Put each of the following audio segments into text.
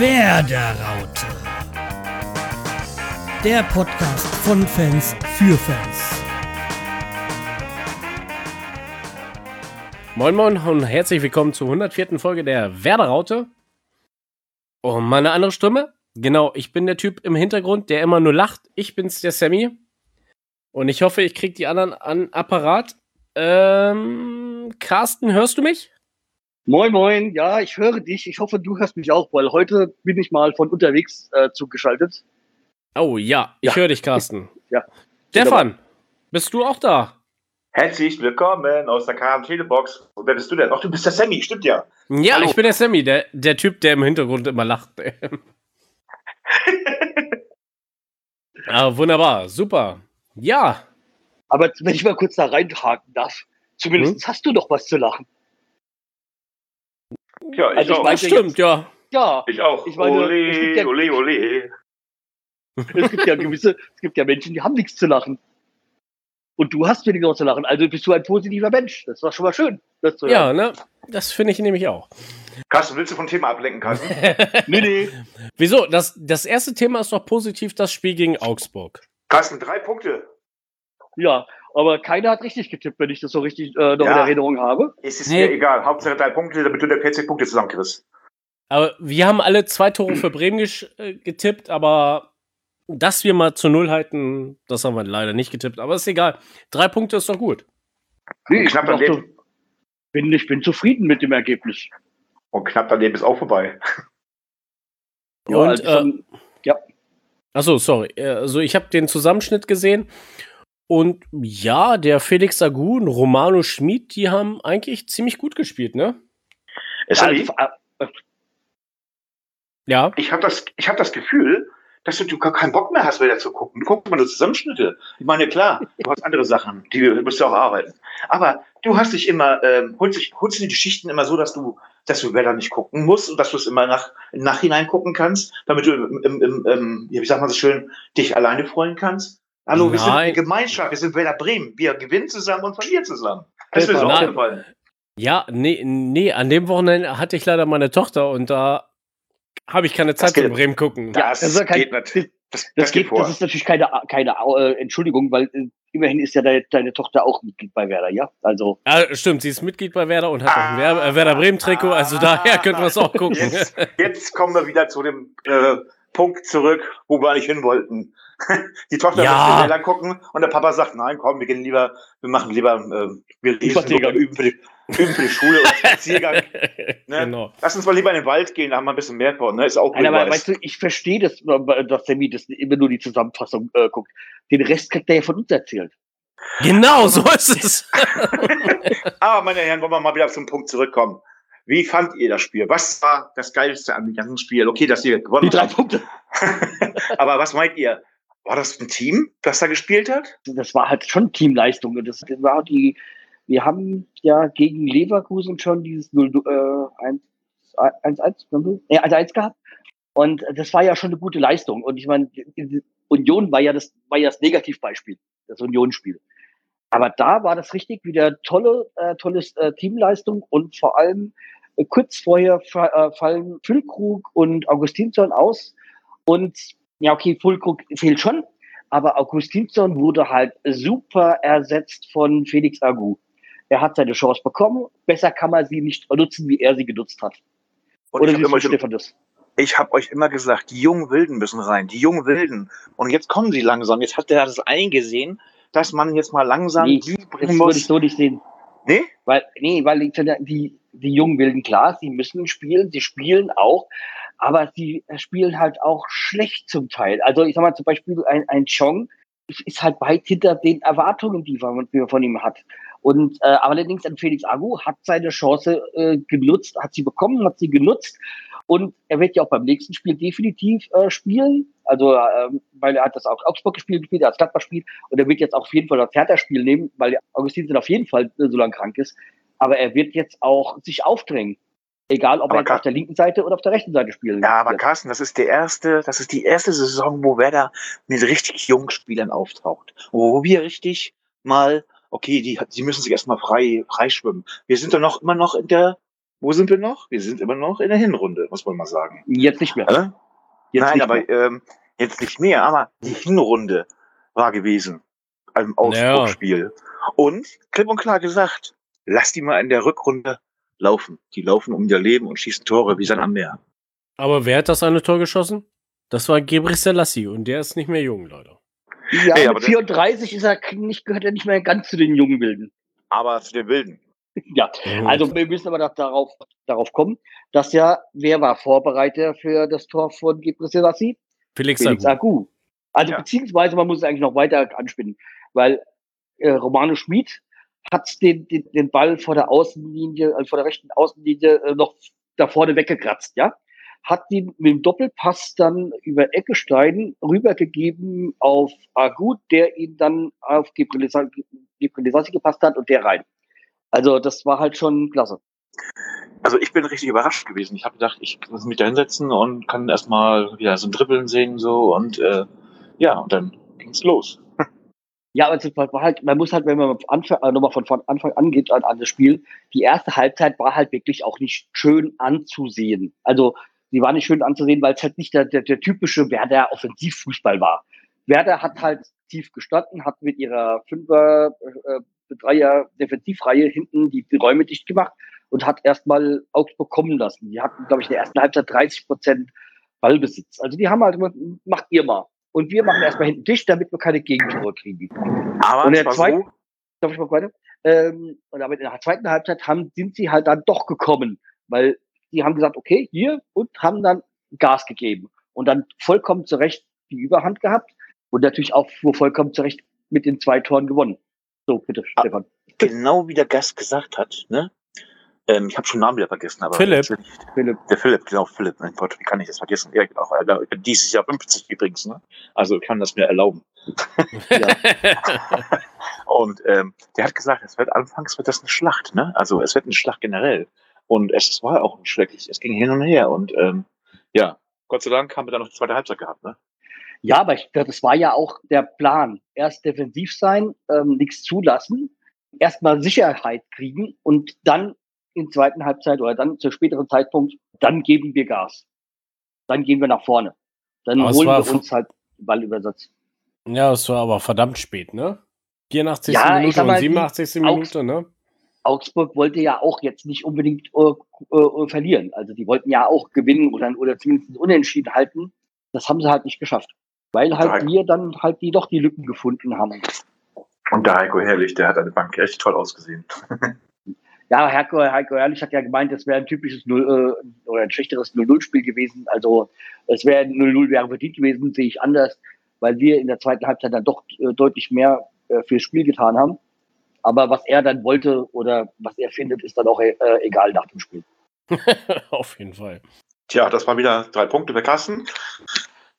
Werderaute. Der Podcast von Fans für Fans. Moin Moin und herzlich willkommen zur 104. Folge der Werderaute. Oh, meine andere Stimme? Genau, ich bin der Typ im Hintergrund, der immer nur lacht. Ich bin's, der Sammy. Und ich hoffe, ich krieg die anderen an Apparat. Ähm, Carsten, hörst du mich? Moin, moin. Ja, ich höre dich. Ich hoffe, du hörst mich auch, weil heute bin ich mal von unterwegs äh, zugeschaltet. Oh ja, ich Ja. höre dich, Carsten. Ja. Stefan, bist du auch da? Herzlich willkommen aus der Quarantänebox. Und wer bist du denn? Ach, du bist der Sammy, stimmt ja. Ja, Hallo. ich bin der Sammy, der, der Typ, der im Hintergrund immer lacht. ah, wunderbar, super. Ja, Aber wenn ich mal kurz da reinhaken darf, zumindest hast du doch was zu lachen. Ja, ich Also ich auch. meine- stimmt, ja. Ja, ich auch. ich meine, es gibt ja- ole, ole, ole. es gibt ja gewisse, es gibt ja Menschen, die haben nichts zu lachen. Und du hast weniger zu lachen. Also bist du ein positiver Mensch. Das war schon mal schön. Das zu Ja, ne? Das finde ich nämlich auch. Carsten, willst du vom Thema ablenken, Carsten? Nee, nee. Wieso? Das, das erste Thema ist doch positiv, das Spiel gegen Augsburg. Carsten, drei Punkte. Ja, aber keiner hat richtig getippt, wenn ich das so richtig äh, noch in Ja. Erinnerung habe. Es ist Nee. mir egal. Hauptsache drei Punkte, damit du der 40 Punkte zusammenkriegst. Aber wir haben alle zwei Tore für Bremen äh, getippt, aber dass wir mal zu Null halten, das haben wir leider nicht getippt. Aber ist egal. Drei Punkte ist doch gut. Nee, knapp bin, auch so, bin, ich bin zufrieden mit dem Ergebnis. Und knapp daneben ist auch vorbei. Ja, Und, also äh, schon- Achso, sorry. Äh, Also ich habe den Zusammenschnitt gesehen. Und ja, der Felix Agu und Romano Schmid, die haben eigentlich ziemlich gut gespielt, ne? Es also, Ja. ich habe das, ich hab das Gefühl, dass du, du gar keinen Bock mehr hast, wieder zu gucken. Du guckst mal nur Zusammenschnitte. Ich meine, klar, du hast andere Sachen, die musst du auch arbeiten. Aber du hast dich immer, ähm, holst, dich, holst dir die Geschichten immer so, dass du, dass du Wetter nicht gucken musst und dass du es immer nach, im Nachhinein gucken kannst, damit du im, im, im, im wie sagt man so schön, dich alleine freuen kannst. Hallo, wir sind Nein. eine Gemeinschaft, wir sind Werder Bremen. Wir gewinnen zusammen und verlieren zusammen. Das ist mir so Nein. aufgefallen. Ja, nee, nee, an dem Wochenende hatte ich leider meine Tochter und da habe ich keine Zeit zum Bremen gucken. Das, das ist ja kein- geht nicht. Das, das, Das, geht geht, vor. das ist natürlich keine, keine äh, Entschuldigung, weil äh, immerhin ist ja deine, deine Tochter auch Mitglied bei Werder, ja? Also, Ja, stimmt, sie ist Mitglied bei Werder und hat auch ein Ah. Werder, äh, Werder Bremen Trikot, also daher könnten wir es auch gucken. Jetzt, jetzt kommen wir wieder zu dem äh, Punkt zurück, wo wir eigentlich hin wollten. Die Tochter Ja. möchte Werder gucken und der Papa sagt, nein, komm, wir gehen lieber, wir machen lieber, äh, wir lesen Spaziergang. üben für, die, üben für die Schule und Spaziergang. Ne? Genau. Lass uns mal lieber in den Wald gehen, da haben wir ein bisschen mehr von, ne? Ist auch nein, aber weißt du, ich verstehe das, dass Sammy das immer nur die Zusammenfassung äh, guckt. Den Rest kriegt er ja von uns erzählt. Genau, so ist es. Aber meine Herren, wollen wir mal wieder zum Punkt zurückkommen. Wie fand ihr das Spiel? Was war das Geilste an dem ganzen Spiel? Okay, dass ihr gewonnen Die drei habt. Punkte. Aber was meint ihr? War das ein Team, das da gespielt hat? Das war halt schon Teamleistung. Das war die, wir haben ja gegen Leverkusen schon dieses 0, äh, 1, 1, 1, äh, 1, 1 gehabt. Und das war ja schon eine gute Leistung. Und ich meine, Union war ja das, war ja das Negativbeispiel, das Unionsspiel. Aber da war das richtig wieder tolle, äh, tolles äh, Teamleistung und vor allem äh, kurz vorher äh, fallen Füllkrug und Augustinsson aus. Und ja, okay, Füllkrug fehlt schon, aber Augustinsson wurde halt super ersetzt von Felix Agu. Er hat seine Chance bekommen. Besser kann man sie nicht nutzen, wie er sie genutzt hat. Und Oder ich wie habe ist Stefan das? ich hab euch immer gesagt, die jungen Wilden müssen rein, die jungen Wilden. Und jetzt kommen sie langsam. Jetzt hat er das eingesehen, dass man jetzt mal langsam Nee, die Das bringen würde ich muss. so nicht sehen. Nee? Weil, nee, weil die, die jungen Wilden, klar, sie müssen spielen, sie spielen auch, aber sie spielen halt auch schlecht zum Teil. Also ich sag mal zum Beispiel ein, ein Chong ist halt weit hinter den Erwartungen, die man die man von ihm hat. Und äh, allerdings ein Felix Agu hat seine Chance äh, genutzt, hat sie bekommen, hat sie genutzt und er wird ja auch beim nächsten Spiel definitiv äh, spielen. Also ähm, weil er hat das auch Augsburg gespielt, gespielt, er hat Gladbach gespielt und er wird jetzt auf jeden Fall das Hertha-Spiel nehmen, weil Augustin auf jeden Fall äh, so lange krank ist. Aber er wird jetzt auch sich aufdrängen. Egal, ob Aber er auf der linken Seite oder auf der rechten Seite spielen Ja, aber. Carsten, das ist der erste, das ist die erste Saison, wo Werder mit richtig jungen Spielern auftaucht. Wo wir richtig mal, okay, die, sie müssen sich erstmal frei, frei schwimmen. Wir sind doch noch immer noch in der wo sind wir noch? Wir sind immer noch in der Hinrunde, muss man mal sagen. Jetzt nicht mehr. Äh? Jetzt Nein, nicht aber mehr. ähm, jetzt nicht mehr, aber die Hinrunde war gewesen im Augsburg-Spiel. Und klipp und klar gesagt, lass die mal in der Rückrunde laufen. Die laufen um ihr Leben und schießen Tore wie Sand am Meer. Aber wer hat das eine Tor geschossen? Das war Gebre Selassie und der ist nicht mehr jung, Leute. Ja, Hey, aber mit das- 34 ist er nicht, gehört er nicht mehr ganz zu den jungen Wilden. Aber zu den Wilden. Ja, Mhm. also wir müssen aber da- darauf, darauf kommen, dass ja, wer war Vorbereiter für das Tor von Gebre Selassie? Felix Felix Agu. Agu. Also Ja. beziehungsweise man muss es eigentlich noch weiter anspinnen, weil äh, Romano Schmid hat den, den, den Ball vor der Außenlinie, äh, vor der rechten Außenlinie äh, noch da vorne weggekratzt, ja. Hat ihn mit dem Doppelpass dann über Eckestein rübergegeben auf Agu, der ihn dann auf Gebrselassie gepasst hat und der rein. Also das war halt schon klasse. Also ich bin richtig überrascht gewesen. Ich habe gedacht, ich muss mich da hinsetzen und kann erstmal wieder so ein Dribbeln sehen so und äh, ja, und dann ging's los. Ja, aber war halt, man muss halt, wenn man Anfang, äh, nochmal von, von Anfang an geht an, an das Spiel, die erste Halbzeit war halt wirklich auch nicht schön anzusehen. Also, sie war nicht schön anzusehen, weil es halt nicht der, der, der typische Werder Offensivfußball war. Werder hat halt tief gestanden, hat mit ihrer Fünfer, äh, Dreier Defensivreihe hinten die, die Räume dicht gemacht und hat erstmal Augsburg kommen lassen. Die hatten, glaube ich, in der ersten Halbzeit 30 Prozent Ballbesitz. Also die haben halt macht ihr mal. Und wir machen erstmal hinten dicht, damit wir keine Gegentore kriegen. Aber Und es der war zweite- so, Darf ich mal weiter? Ähm, und aber in der zweiten Halbzeit haben, sind sie halt dann doch gekommen, weil die haben gesagt, okay, hier und haben dann Gas gegeben und dann vollkommen zurecht die Überhand gehabt und natürlich auch vollkommen zurecht mit den zwei Toren gewonnen. So, bitte, Ah. Stefan. genau wie der Gast gesagt hat, ne? Ähm, ich habe schon den Namen wieder vergessen, aber Philipp. Philipp. Der Philipp, genau, Philipp, mein Gott, wie kann ich das vergessen? Ja, äh, ich bin dieses Jahr 50 übrigens, ne? Also ich kann das mir erlauben. Und ähm, der hat gesagt, es wird anfangs wird das eine Schlacht, ne? Also es wird eine Schlacht generell. Und es war auch schrecklich. Es ging hin und her. Und ähm, ja, Gott sei Dank haben wir dann noch die zweite Halbzeit gehabt, ne? Ja, aber ich, das war ja auch der Plan. Erst defensiv sein, ähm, nichts zulassen, erstmal Sicherheit kriegen und dann in zweiten Halbzeit oder dann zu späteren Zeitpunkt, dann geben wir Gas. Dann gehen wir nach vorne. Dann Aber holen wir uns halt Ballübersatz. ja, es war aber verdammt spät, ne? 84. Ja, Minute und mal, die 87. Augs- Minute, ne? Augsburg wollte ja auch jetzt nicht unbedingt äh, äh, verlieren. Also die wollten ja auch gewinnen oder, oder zumindest unentschieden halten. Das haben sie halt nicht geschafft. Weil halt wir dann halt die doch die Lücken gefunden haben. Und der Heiko Herrlich, der hat eine Bank echt toll ausgesehen. Ja, Heiko, Heiko Ehrlich hat ja gemeint, es wäre ein typisches Null äh, oder ein schlechteres 0-0-Spiel gewesen. Also es wäre ein 0-0 wäre verdient gewesen, sehe ich anders, weil wir in der zweiten Halbzeit dann doch äh, deutlich mehr äh, fürs Spiel getan haben. Aber was er dann wollte oder was er findet, ist dann auch äh, egal nach dem Spiel. Auf jeden Fall. Tja, das waren wieder drei Punkte bei Kassen.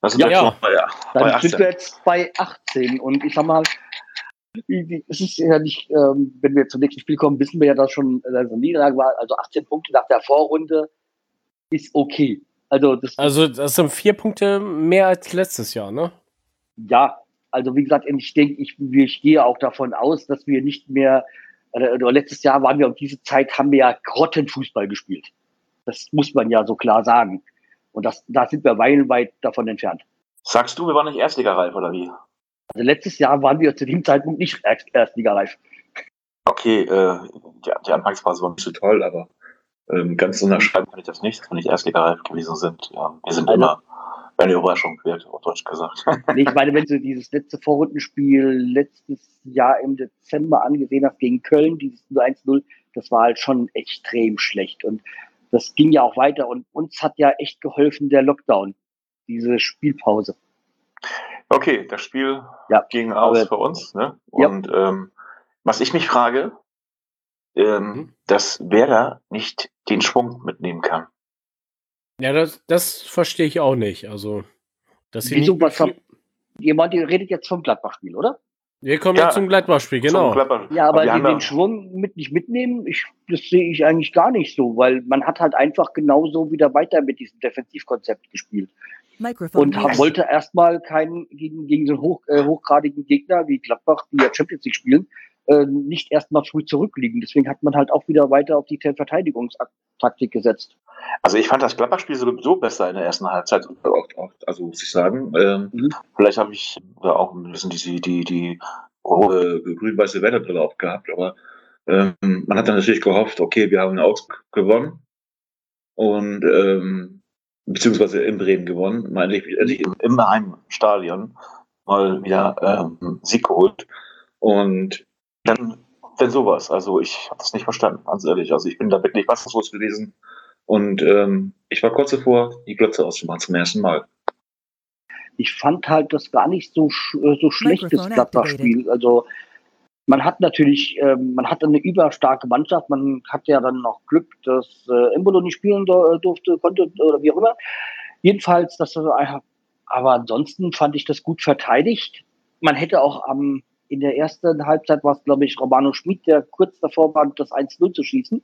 Das sind Ja, ja. noch bei, ja, Dann bei sind 18. wir jetzt bei 18 und ich sag mal, es ist ja nicht, ähm, wenn wir zum nächsten Spiel kommen, wissen wir ja, dass schon äh, eine Niederlage war. Also 18 Punkte nach der Vorrunde ist okay. Also das Also, das sind vier Punkte mehr als letztes Jahr, ne? ja, also wie gesagt, ich denke, ich, ich gehe auch davon aus, dass wir nicht mehr, oder, oder letztes Jahr waren wir um diese Zeit, haben wir ja Grottenfußball gespielt. Das muss man ja so klar sagen. Und das, da sind wir meilenweit davon entfernt. Sagst du, wir waren nicht Erstligareif, oder wie? Also letztes Jahr waren wir zu dem Zeitpunkt nicht Erst- Erstligareif. Okay, äh, die, die Anfangsphase war nicht so toll, aber ähm, ganz unterschreiben kann ich das nicht, dass wir nicht Erstligareif gewesen sind. Ja, wir sind Also- immer eine Überraschung wert, auf Deutsch gesagt. Nee, ich meine, wenn du dieses letzte Vorrundenspiel letztes Jahr im Dezember angesehen hast gegen Köln, dieses 1-0, das war halt schon extrem schlecht. Und das ging ja auch weiter. Und uns hat ja echt geholfen der Lockdown, diese Spielpause. Okay, das Spiel Ja, ging aus aber- für uns. Ne? Ja. Und ähm, was ich mich frage, ähm, Mhm. dass Werder nicht den Schwung mitnehmen kann. Ja, das, das verstehe ich auch nicht. Also, dass sie Wieso, nicht haben, jemand, ihr redet jetzt vom Gladbach-Spiel, oder? Wir kommen Ja. jetzt zum Gladbach-Spiel, genau. Zum Gladbach- Ja, aber wir den, den ja- Schwung mit nicht mitnehmen, ich, das sehe ich eigentlich gar nicht so, weil man hat halt einfach genauso wieder weiter mit diesem Defensivkonzept gespielt. Und wollte erstmal keinen gegen, gegen so einen hoch, äh, hochgradigen Gegner wie Gladbach, die ja Champions League spielen, äh, nicht erstmal früh zurückliegen. Deswegen hat man halt auch wieder weiter auf die Verteidigungstaktik gesetzt. Also ich fand das Gladbach-Spiel sowieso besser in der ersten Halbzeit, also muss ich sagen. Ähm, mhm. Vielleicht habe ich da auch ein bisschen die, die, die hohe grün-weiße Wetterbrille aufgehabt, aber ähm, man hat dann natürlich gehofft, okay, wir haben in Augsburg gewonnen und ähm, beziehungsweise in Bremen gewonnen, meine ich, endlich im, im Heimstadion mal wieder ähm, Sieg geholt und dann, dann sowas. Also ich habe das nicht verstanden, ganz ehrlich. Also ich bin da wirklich fassungslos gewesen und ähm, ich war kurz davor, die Glotze auszumachen zum ersten Mal. Ich fand halt das gar nicht so, äh, so schlechtes Gladbach-Spiel. Also man hat natürlich, ähm, man hat eine überstarke Mannschaft. Man hat ja dann noch Glück, dass äh, Embolo nicht spielen äh, durfte, konnte oder wie auch immer. Jedenfalls, das war, aber ansonsten fand ich das gut verteidigt. Man hätte auch am, in der ersten Halbzeit war es, glaube ich, Romano Schmid, der kurz davor war, das 1-0 zu schießen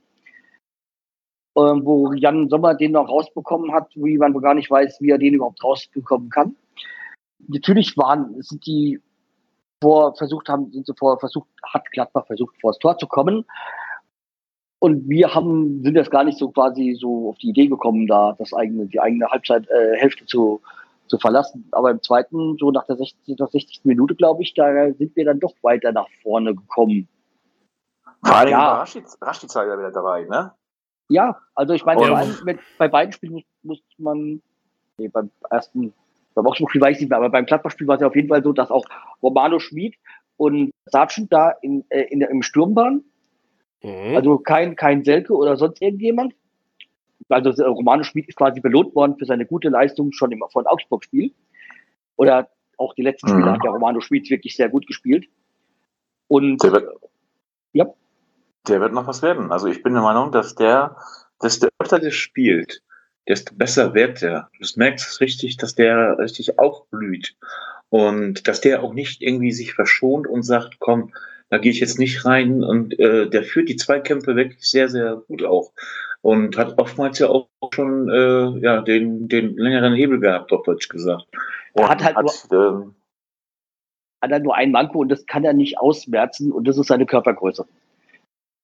äh, wo Jan Sommer den noch rausbekommen hat, wie man gar nicht weiß, wie er den überhaupt rausbekommen kann. Natürlich waren, sind die vor versucht haben, sind sie vor versucht, hat Gladbach versucht, vor das Tor zu kommen. Und wir haben, sind jetzt gar nicht so quasi so auf die Idee gekommen, da das eigene, die eigene Halbzeithälfte äh, zu, zu verlassen. Aber im zweiten, so nach der 60, nach 60. Minute, glaube ich, da sind wir dann doch weiter nach vorne gekommen. Vor allem ja. war Rashica ja wieder dabei, ne? Ja, also ich meine, bei, mit, bei beiden Spielen muss, muss man, nee, beim ersten, beim Augsburg-Spiel weiß ich nicht mehr, aber beim Gladbach-Spiel war es ja auf jeden Fall so, dass auch Romano Schmid und Sargent da in, äh, in, im Sturm waren. Mhm. Also kein, kein Selke oder sonst irgendjemand. Also äh, Romano Schmid ist quasi belohnt worden für seine gute Leistung schon im von Augsburg-Spiel. Oder auch die letzten Spiele mhm. hat ja Romano Schmid wirklich sehr gut gespielt. Und der wird, ja der wird noch was werden. Also ich bin der Meinung, dass der, desto öfter der spielt, desto besser wird der. Du merkst richtig, dass der richtig aufblüht. Und dass der auch nicht irgendwie sich verschont und sagt, komm, da gehe ich jetzt nicht rein. Und äh, der führt die Zweikämpfe wirklich sehr, sehr gut auch. Und hat oftmals ja auch schon äh, ja, den, den längeren Hebel gehabt, auf Deutsch gesagt. Und er hat halt hat, nur, ähm, hat er nur ein Manko und das kann er nicht ausmerzen und das ist seine Körpergröße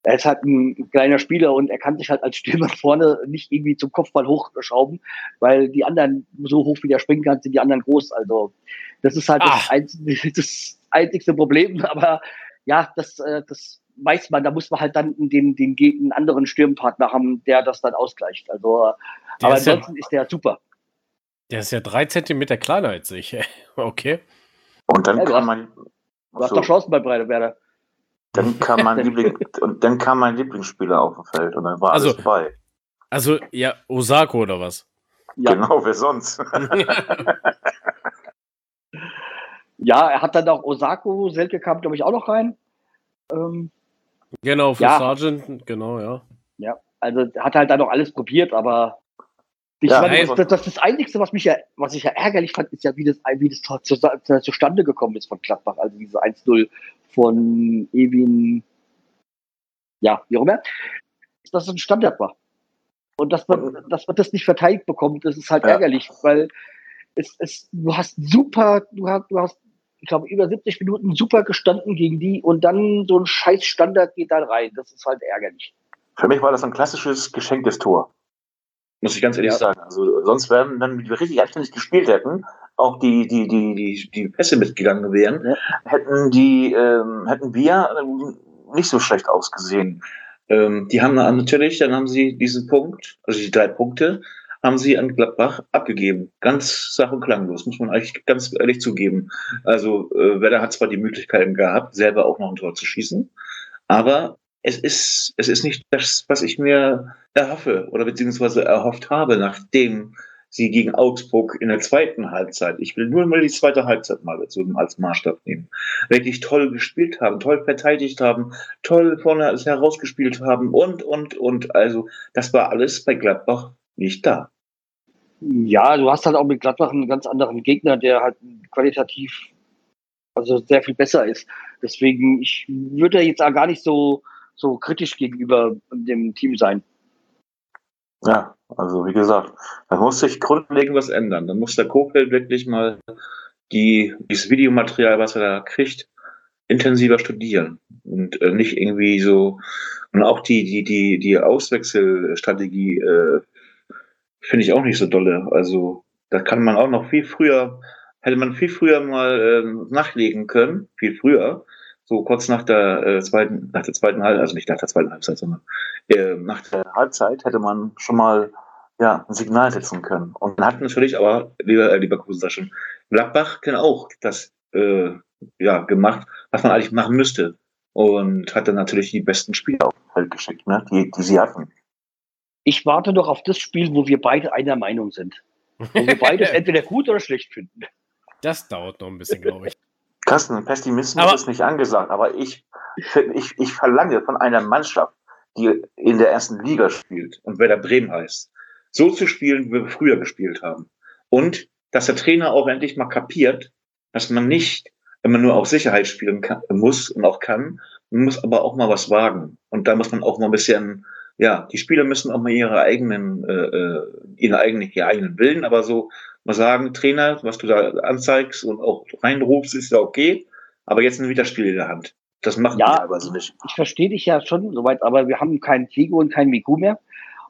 er ist halt ein kleiner Spieler und er kann sich halt als Stürmer vorne nicht irgendwie zum Kopfball hochschrauben, weil die anderen so hoch wie der springen kann, sind die anderen groß. Also das ist halt das, einzige, das einzigste Problem. Aber ja, das, äh, das weiß man. Da muss man halt dann den, den, den anderen Stürmpartner haben, der das dann ausgleicht. Also, der aber ist ansonsten ja, ist der super. Der ist ja drei Zentimeter kleiner als ich. okay. Und dann ja, kann man. Du hast so. doch Chancen bei Breitenwerder. Dann kam mein Liebling und dann kam mein Lieblingsspieler auf dem Feld und dann war also, alles bei. Also ja, Osako oder was? Ja. Genau, wer sonst? ja, er hat dann auch Osako, Selke kam, glaube ich, auch noch rein. Ähm, genau, für ja. Sargent, genau, ja. Ja, also hat halt dann noch alles probiert, aber ich ja, meine, das, das, das Einzige, was mich ja, was ich ja ärgerlich fand, ist ja, wie das, wie das zu, zu, zustande gekommen ist von Gladbach. Also diese 1-0 von Ewin, ja, wie auch immer. Dass es ein Standard war. Und dass man, dass man das nicht verteidigt bekommt, das ist halt ja. ärgerlich, weil es, es, du hast super, du hast, du hast, ich glaube, über 70 Minuten super gestanden gegen die und dann so ein scheiß Standard geht dann rein. Das ist halt ärgerlich. Für mich war das ein klassisches geschenktes Tor. Muss ich ganz ehrlich ja. sagen. Also sonst wären, wenn wir richtig anständig gespielt hätten, auch die, die, die, die, die Pässe mitgegangen wären, ja. hätten die, ähm, hätten wir ähm, nicht so schlecht ausgesehen. Ähm, die haben natürlich, dann haben sie diesen Punkt, also die drei Punkte, haben sie an Gladbach abgegeben. Ganz sach- und klanglos, muss man eigentlich ganz ehrlich zugeben. Also äh, Werder hat zwar die Möglichkeiten gehabt, selber auch noch ein Tor zu schießen, aber es ist, es ist nicht das, was ich mir erhoffe oder beziehungsweise erhofft habe, nachdem sie gegen Augsburg in der zweiten Halbzeit, ich will nur mal die zweite Halbzeit mal dazu als Maßstab nehmen, wirklich toll gespielt haben, toll verteidigt haben, toll vorne herausgespielt haben und, und, und. Also, das war alles bei Gladbach nicht da. Ja, du hast halt auch mit Gladbach einen ganz anderen Gegner, der halt qualitativ also sehr viel besser ist. Deswegen, ich würde jetzt auch gar nicht so so kritisch gegenüber dem Team sein. Ja, also wie gesagt, da muss sich grundlegend was ändern. Dann muss der Kofeld wirklich mal die, dieses Videomaterial, was er da kriegt, intensiver studieren und äh, nicht irgendwie so und auch die die die die Auswechselstrategie äh, finde ich auch nicht so dolle. Also da kann man auch noch viel früher hätte man viel früher mal ähm, nachlegen können, viel früher, so kurz nach der äh, zweiten nach der zweiten Halbzeit, also nicht nach der zweiten Halbzeit, sondern äh, nach der Halbzeit hätte man schon mal ja, ein Signal setzen können. Und man hat natürlich aber, lieber, äh, lieber Kusen schon, Gladbach kann auch das äh, ja, gemacht, was man eigentlich machen müsste. Und hat dann natürlich die besten Spieler auf Feld geschickt, ne? die, die sie hatten. Ich warte noch auf das Spiel, wo wir beide einer Meinung sind. Wo wir beide es entweder gut oder schlecht finden. Das dauert noch ein bisschen, glaube ich. Carsten, Pessimismus Aber- ist nicht angesagt, aber ich, ich, ich verlange von einer Mannschaft, die in der ersten Liga spielt und Werder Bremen heißt, so zu spielen, wie wir früher gespielt haben. Und dass der Trainer auch endlich mal kapiert, dass man nicht, man nur auf Sicherheit spielen kann, muss und auch kann, man muss aber auch mal was wagen. Und da muss man auch mal ein bisschen, ja, die Spieler müssen auch mal ihre eigenen, äh, äh, ihre eigenen, ihre eigenen Willen, aber so mal sagen, Trainer, was du da anzeigst und auch reinrufst, ist ja okay, aber jetzt sind wieder Spiel in der Hand. Das machen Ja. die teilweise nicht. ich verstehe dich ja schon soweit, aber wir haben keinen Figo und keinen Miku mehr.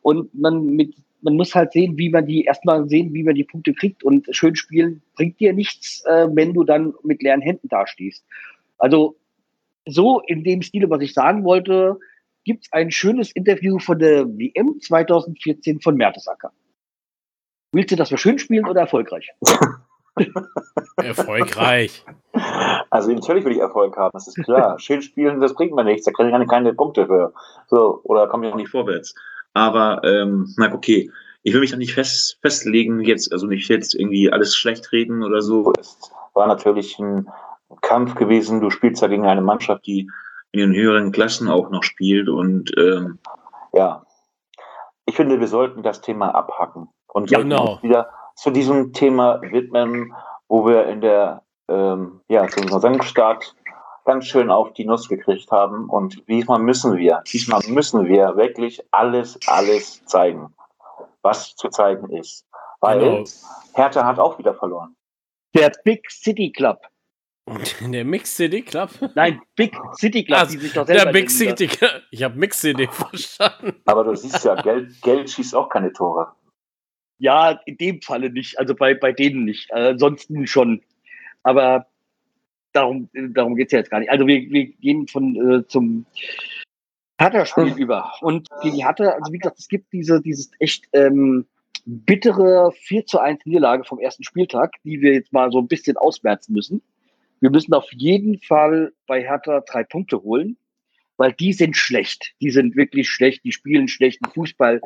Und man mit, man muss halt sehen, wie man die, erstmal sehen, wie man die Punkte kriegt. Und schön spielen bringt dir nichts, äh, wenn du dann mit leeren Händen dastehst. Also, so in dem Stil, was ich sagen wollte, gibt es ein schönes Interview von der WM 2014 von Mertesacker. Willst du, dass wir schön spielen oder erfolgreich? Erfolgreich. Also natürlich will ich Erfolg haben, das ist klar. Schön spielen, das bringt mir nichts, da kriege ich keine, keine Punkte für. So, oder komme ich auch nicht vorwärts. Aber, ähm, na okay, ich will mich da nicht fest, festlegen jetzt, also nicht jetzt irgendwie alles schlecht reden oder so. Es war natürlich ein Kampf gewesen. Du spielst ja gegen eine Mannschaft, die in den höheren Klassen auch noch spielt und ähm, ja, ich finde, wir sollten das Thema abhacken und Ja, genau. wieder zu diesem Thema widmen, wo wir in der ähm, ja, zum Saisonstart ganz schön auf die Nuss gekriegt haben. Und diesmal müssen wir, diesmal müssen wir wirklich alles, alles zeigen, was zu zeigen ist. Weil Genau. Hertha hat auch wieder verloren. Der Big City Club. Der Mix CD Club. Nein, Big City Club, Ah, die sich doch selber Der Big. City Club. Ich habe Mix CD verstanden. Aber du siehst ja, Geld, Geld schießt auch keine Tore. Ja, in dem Falle nicht. Also bei, bei denen nicht. Äh, ansonsten schon. Aber darum, darum geht's ja jetzt gar nicht. Also wir, wir gehen von äh, zum Hertha-Spiel über. Und gegen die Hertha, also wie gesagt, es gibt diese, dieses echt ähm, bittere 4 zu 1 Niederlage vom ersten Spieltag, die wir jetzt mal so ein bisschen ausmerzen müssen. Wir müssen auf jeden Fall bei Hertha drei Punkte holen, weil die sind schlecht. Die sind wirklich schlecht. Die spielen schlechten Fußball.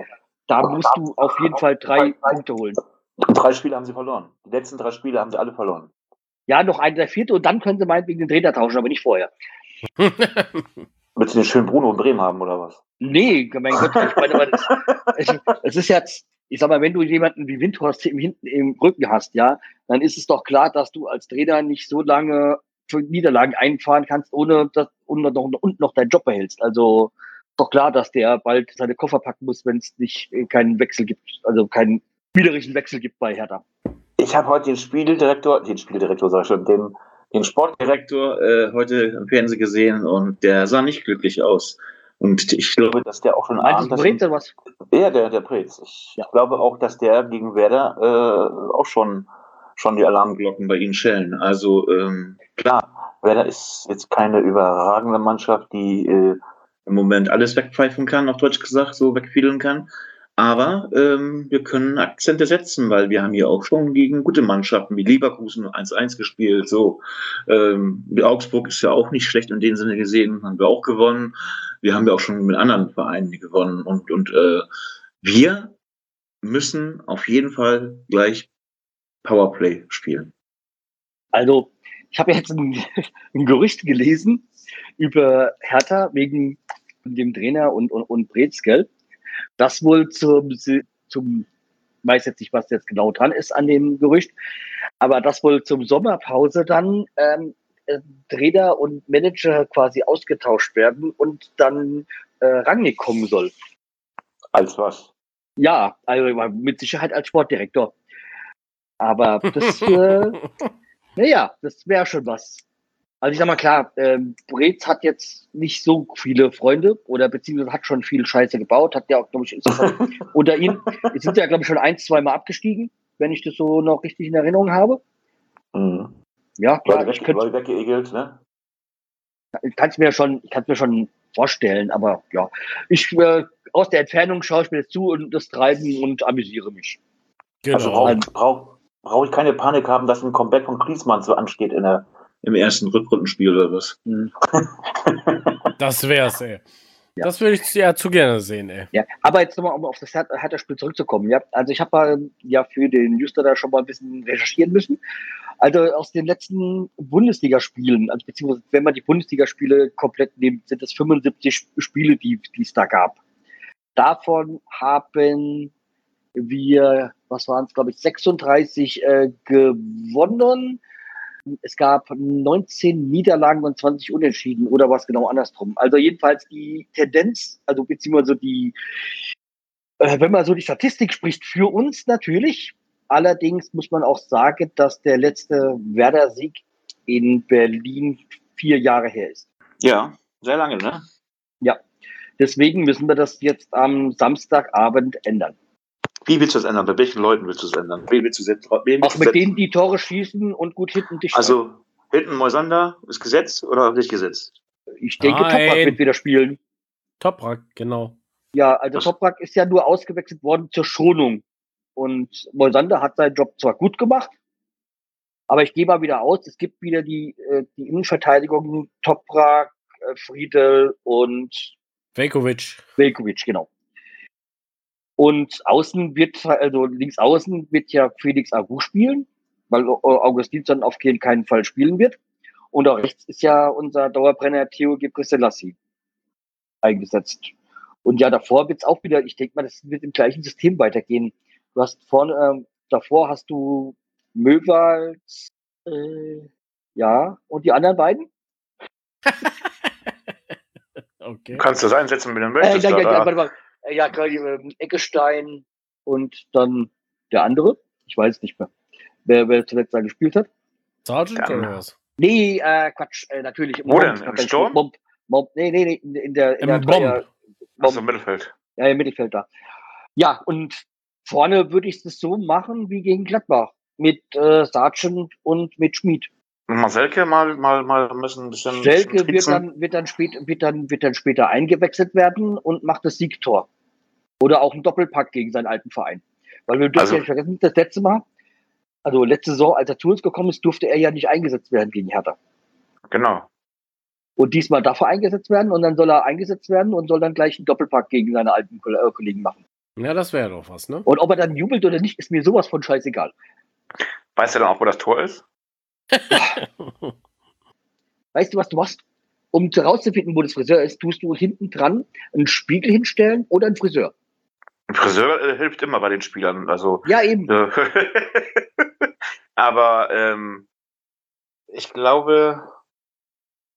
Da musst du auf jeden Fall drei Punkte holen. Drei Spiele haben sie verloren. Die letzten drei Spiele haben sie alle verloren. Ja, noch ein, der vierte und dann können sie meinetwegen den Trainer tauschen, aber nicht vorher. Willst du den schönen Bruno in Bremen haben oder was? Nee, mein Gott, ich meine, es, ist jetzt, ich sag mal, wenn du jemanden wie Windhorst im, hinten im Rücken hast, ja, dann ist es doch klar, dass du als Trainer nicht so lange für Niederlagen einfahren kannst, ohne dass und noch, und noch deinen Job behältst. Also doch klar, dass der bald seine Koffer packen muss, wenn es nicht äh, keinen Wechsel gibt, also keinen spielerischen Wechsel gibt bei Hertha. Ich habe heute den Spieldirektor, den Spieldirektor sag ich schon, den, den Sportdirektor äh, heute im Fernsehen gesehen und der sah nicht glücklich aus. Und ich glaube, dass der auch schon dass Brez oder was? ja, der, der Prez. Ich Ja. glaube auch, dass der gegen Werder äh, auch schon, schon die Alarmglocken bei ihnen schellen. Also ähm, klar, Werder ist jetzt keine überragende Mannschaft, die äh, im Moment alles wegpfeifen kann, auf Deutsch gesagt, so wegfiedeln kann. Aber ähm, wir können Akzente setzen, weil wir haben hier auch schon gegen gute Mannschaften wie Leverkusen 1-1 gespielt. So, ähm, Augsburg ist ja auch nicht schlecht in dem Sinne gesehen, haben wir auch gewonnen. Wir haben ja auch schon mit anderen Vereinen gewonnen und und äh, wir müssen auf jeden Fall gleich Powerplay spielen. Also, ich habe jetzt ein, ein Gerücht gelesen über Hertha wegen dem Trainer und, und, und Brezgel, das wohl zum, zum, weiß jetzt nicht, was jetzt genau dran ist an dem Gerücht, aber das wohl zum Sommerpause dann ähm, äh, Trainer und Manager quasi ausgetauscht werden und dann äh, Rangnick kommen soll. Als was? Ja, also mit Sicherheit als Sportdirektor. Aber das, äh, naja, das wäre schon was. Also ich sag mal klar, ähm, Brez hat jetzt nicht so viele Freunde oder beziehungsweise hat schon viel Scheiße gebaut, hat ja auch, glaube ich, ist schon, unter ihm jetzt sind sie ja, glaube ich, schon ein, zwei Mal abgestiegen, wenn ich das so noch richtig in Erinnerung habe. Mhm. Ja, klar, Leute, ich könnte, weggeegelt, ne? ich kann es mir schon, ich kann mir schon vorstellen, aber ja, ich äh, aus der Entfernung schaue ich mir das zu und das Treiben und amüsiere mich. Genau. Also brauche brauch, brauch ich keine Panik haben, dass ein Comeback von Klinsmann so ansteht in der, im ersten Rückrundenspiel oder was. Hm. das wär's, ey. Ja. Das würde ich ja zu gerne sehen, ey. Ja, aber jetzt nochmal, um auf das Her- Hertha-Spiel zurückzukommen. Ja, also ich habe ja für den Newsletter schon mal ein bisschen recherchieren müssen. Also aus den letzten Bundesligaspielen, also beziehungsweise wenn man die Bundesligaspiele komplett nimmt, sind es 75 Spiele, die, die es da gab. Davon haben wir, was waren es, glaube ich, 36 äh, gewonnen. Es gab 19 Niederlagen und 20 Unentschieden oder was genau andersrum. Also jedenfalls die Tendenz, also beziehungsweise die, äh, wenn man so die Statistik spricht, für uns natürlich. Allerdings muss man auch sagen, dass der letzte Werder-Sieg in Berlin vier Jahre her ist. Ja, sehr lange, ne? Deswegen müssen wir das jetzt am Samstagabend ändern. Wie willst du das ändern? Bei welchen Leuten willst du es ändern? Wen willst du setzen? Wen willst Auch du mit setzen? denen, die Tore schießen und gut hinten dicht Also, hinten Moisander ist gesetzt oder nicht gesetzt? Ich denke, Nein. Toprak wird wieder spielen. Toprak, genau. Ja, also Das- Toprak ist ja nur ausgewechselt worden zur Schonung. Und Moisander hat seinen Job zwar gut gemacht, aber ich gehe mal wieder aus, es gibt wieder die, äh, die Innenverteidigung Toprak, äh, Friedel und Velkovic. Velkovic, genau. Und außen wird, also links außen wird ja Felix Agu spielen, weil Au- Augustinsson auf keinen Fall spielen wird. Und auch rechts ist ja unser Dauerbrenner Theo Gebrselassie eingesetzt. Und ja, davor wird's auch wieder, ich denke mal, das wird im gleichen System weitergehen. Du hast vorne, ähm, davor hast du Möwald, äh, ja, und die anderen beiden? Okay. Du kannst das einsetzen, wenn du Äh, möchtest. ja, ja, ja, oder? warte. Äh, Ja, klar, ähm, Eckestein und dann der andere. Ich weiß nicht mehr, wer, wer zuletzt da gespielt hat. Sergeant Ja. oder was? Nee, äh, Quatsch, äh, natürlich. Wo denn? Im Sturm? Bomb, Bomb, nee, nee, nee, in, in der, in Im der Dreier- Achso, Bomb, Mittelfeld. ja, im Mittelfeld da. Ja, und vorne würde ich es so machen wie gegen Gladbach. Mit äh, Sargent und mit Schmid. Marcelke mal, mal, mal müssen ein bisschen. Selke wird dann, wird, dann spät, wird, dann, wird dann später eingewechselt werden und macht das Siegtor. Oder auch einen Doppelpack gegen seinen alten Verein. Weil wir dürfen Also- ja nicht vergessen, das letzte Mal, also letzte Saison, als er zu uns gekommen ist, durfte er ja nicht eingesetzt werden gegen Hertha. Genau. Und diesmal darf er eingesetzt werden und dann soll er eingesetzt werden und soll dann gleich einen Doppelpack gegen seine alten äh, Kollegen machen. Ja, das wäre doch was, ne? Und ob er dann jubelt oder nicht, ist mir sowas von scheißegal. Weißt du dann auch, wo das Tor ist? Weißt du, was du machst? Um herauszufinden, wo das Friseur ist, tust du hinten dran einen Spiegel hinstellen oder einen Friseur. Ein Friseur äh, hilft immer bei den Spielern. Also, Ja, eben. äh, aber ähm, ich glaube,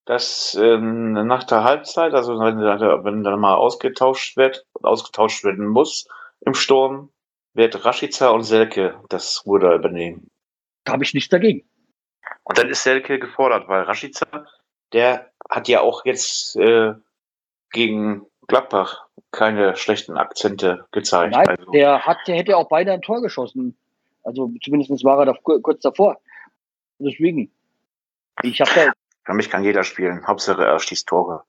dass ähm, nach der Halbzeit, also wenn, wenn dann mal ausgetauscht wird, ausgetauscht werden muss im Sturm, wird Rashica und Selke das Ruder übernehmen. Da habe ich nichts dagegen. Und dann ist Selke gefordert, weil Rashica, der hat ja auch jetzt äh, gegen Gladbach keine schlechten Akzente gezeigt. Nein, also, der hat, der hätte auch beide ein Tor geschossen. Also zumindest war er da ku- kurz davor. Deswegen. Ich habe da, für mich kann jeder spielen. Hauptsache er schießt Tore.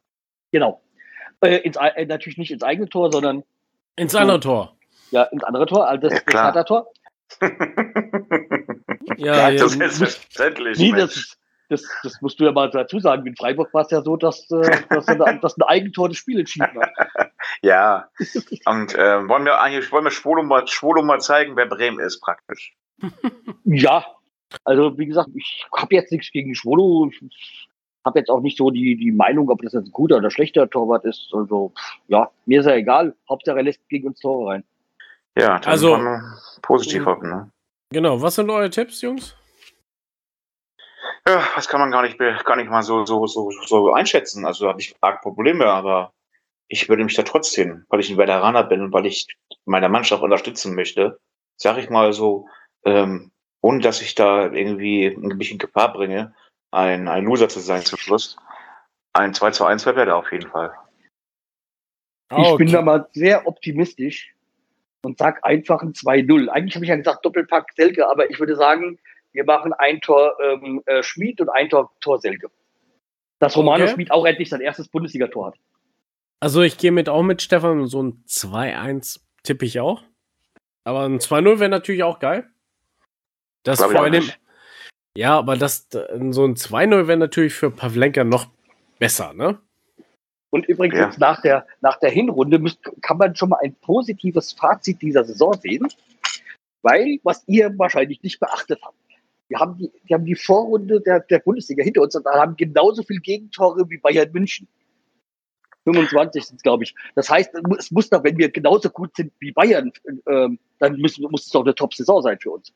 genau. Äh, ins, äh, natürlich nicht ins eigene Tor, sondern Ins andere Tor. ja ins andere Tor, also das, Ja, das. Hertha-Tor. Ja, ja, das ist selbstverständlich. Mensch. das, das, das musst du ja mal dazu sagen. In Freiburg war es ja so, dass, äh, dass, er, dass ein Eigentor des Spiels entschieden hat. Ja. Und äh, wollen wir eigentlich, wollen wir Schwolo mal, Schwolo mal zeigen, wer Bremen ist, praktisch. Ja, also wie gesagt, ich habe jetzt nichts gegen Schwolo. Ich habe jetzt auch nicht so die, die Meinung, ob das jetzt ein guter oder schlechter Torwart ist. Also ja, mir ist ja egal. Hauptsache er lässt gegen uns Tore rein. Ja, dann Also- positiv hoffen. Ne? Genau, was sind eure Tipps, Jungs? Ja, das kann man gar nicht, gar nicht mal so, so, so, so einschätzen. Also da habe ich arg Probleme, aber ich würde mich da trotzdem, weil ich ein Veteraner bin und weil ich meine Mannschaft unterstützen möchte, sage ich mal so, ähm, ohne dass ich da irgendwie mich in Gefahr bringe, ein, ein Loser zu sein zum Schluss. Ein 2 zu 1 wäre da auf jeden Fall. Ah, Ich bin okay. da mal sehr optimistisch und sag einfach ein 2-0. Eigentlich habe ich ja gesagt Doppelpack Selke, aber ich würde sagen, wir machen ein Tor ähm, äh, Schmid und ein Tor, Tor Selke. Dass Romano Okay. Schmid auch endlich sein erstes Bundesligator hat. Also ich gehe mit auch mit Stefan, so ein 2-1 tippe ich auch. Aber ein 2-0 wäre natürlich auch geil. Das Glaub ich vor allem. Ja, aber das äh, so ein 2-0 wäre natürlich für Pavlenka noch besser, ne? Und übrigens Ja. jetzt nach der, nach der Hinrunde müsst, kann man schon mal ein positives Fazit dieser Saison sehen, weil, was ihr wahrscheinlich nicht beachtet habt, wir haben die, wir haben die Vorrunde der, der Bundesliga hinter uns und haben genauso viel Gegentore wie Bayern München. 25 sind es, glaube ich. Das heißt, es muss doch, wenn wir genauso gut sind wie Bayern, ähm, dann müssen, muss es doch eine Top-Saison sein für uns.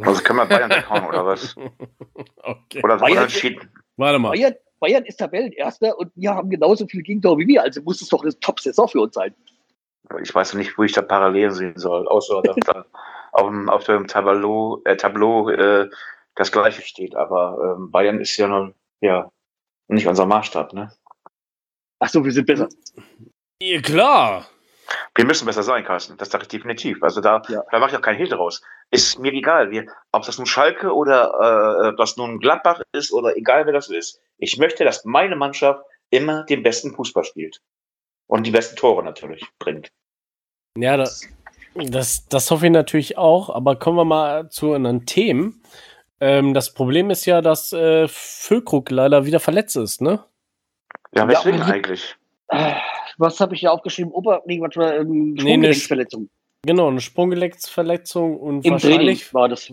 Also können wir Bayern weghauen oder was? okay. Oder Bayern- unentschieden. Warte mal. Bayern, Bayern ist Tabellenerster und wir haben genauso viele Gegentore wie wir, also muss es doch eine Top-Saison für uns sein. Ich weiß nicht, wo ich da parallel sehen soll, außer dass da auf dem, auf dem Tableau, äh, Tableau äh, das gleiche steht. Aber ähm, Bayern ist ja noch ja, nicht unser Maßstab. Ne? Ach so, wir sind besser. Ja, klar. Wir müssen besser sein, Carsten. Das sage ich definitiv. Also da, Ja. da mache ich auch keinen Hehl draus. Ist mir egal, wir, ob das nun Schalke oder äh, ob das nun Gladbach ist oder egal wer das ist. Ich möchte, dass meine Mannschaft immer den besten Fußball spielt. Und die besten Tore natürlich bringt. Ja, das, das, das hoffe ich natürlich auch, aber kommen wir mal zu anderen Themen. Ähm, das Problem ist ja, dass äh, Füllkrug leider wieder verletzt ist, ne? Ja, weswegen Ja, eigentlich? Äh, Was habe ich hier aufgeschrieben? Ober, nee, warte mal, ähm, Nee, Sprunggelenksverletzung. Genau, eine Sprunggelenksverletzung und Im Training wahrscheinlich, war das.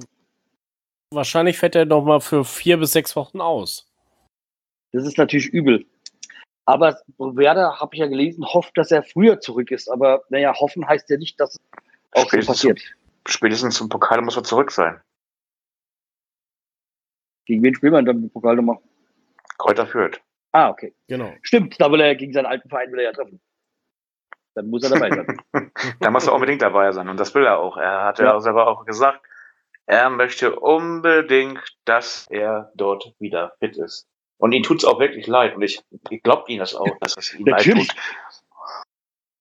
wahrscheinlich fällt er noch mal für vier bis sechs Wochen aus. Das ist natürlich übel. Aber Werder, habe ich ja gelesen, hofft, dass er früher zurück ist. Aber naja, hoffen heißt ja nicht, dass es auch so Spätestens, passiert. spätestens zum Pokal muss er zurück sein. Gegen wen spielt man dann im Pokal nochmal? Kräuter führt. Ah, okay. Genau. Stimmt, da will er gegen seinen alten Verein will er ja treffen. Dann muss er dabei sein. Da muss er unbedingt dabei sein. Und das will er auch. Er hat ja, Ja. selber auch gesagt, er möchte unbedingt, dass er dort wieder fit ist. Und ihm tut's auch wirklich leid. Und ich, ich glaube ihm das auch, dass es ihm Natürlich. leid tut.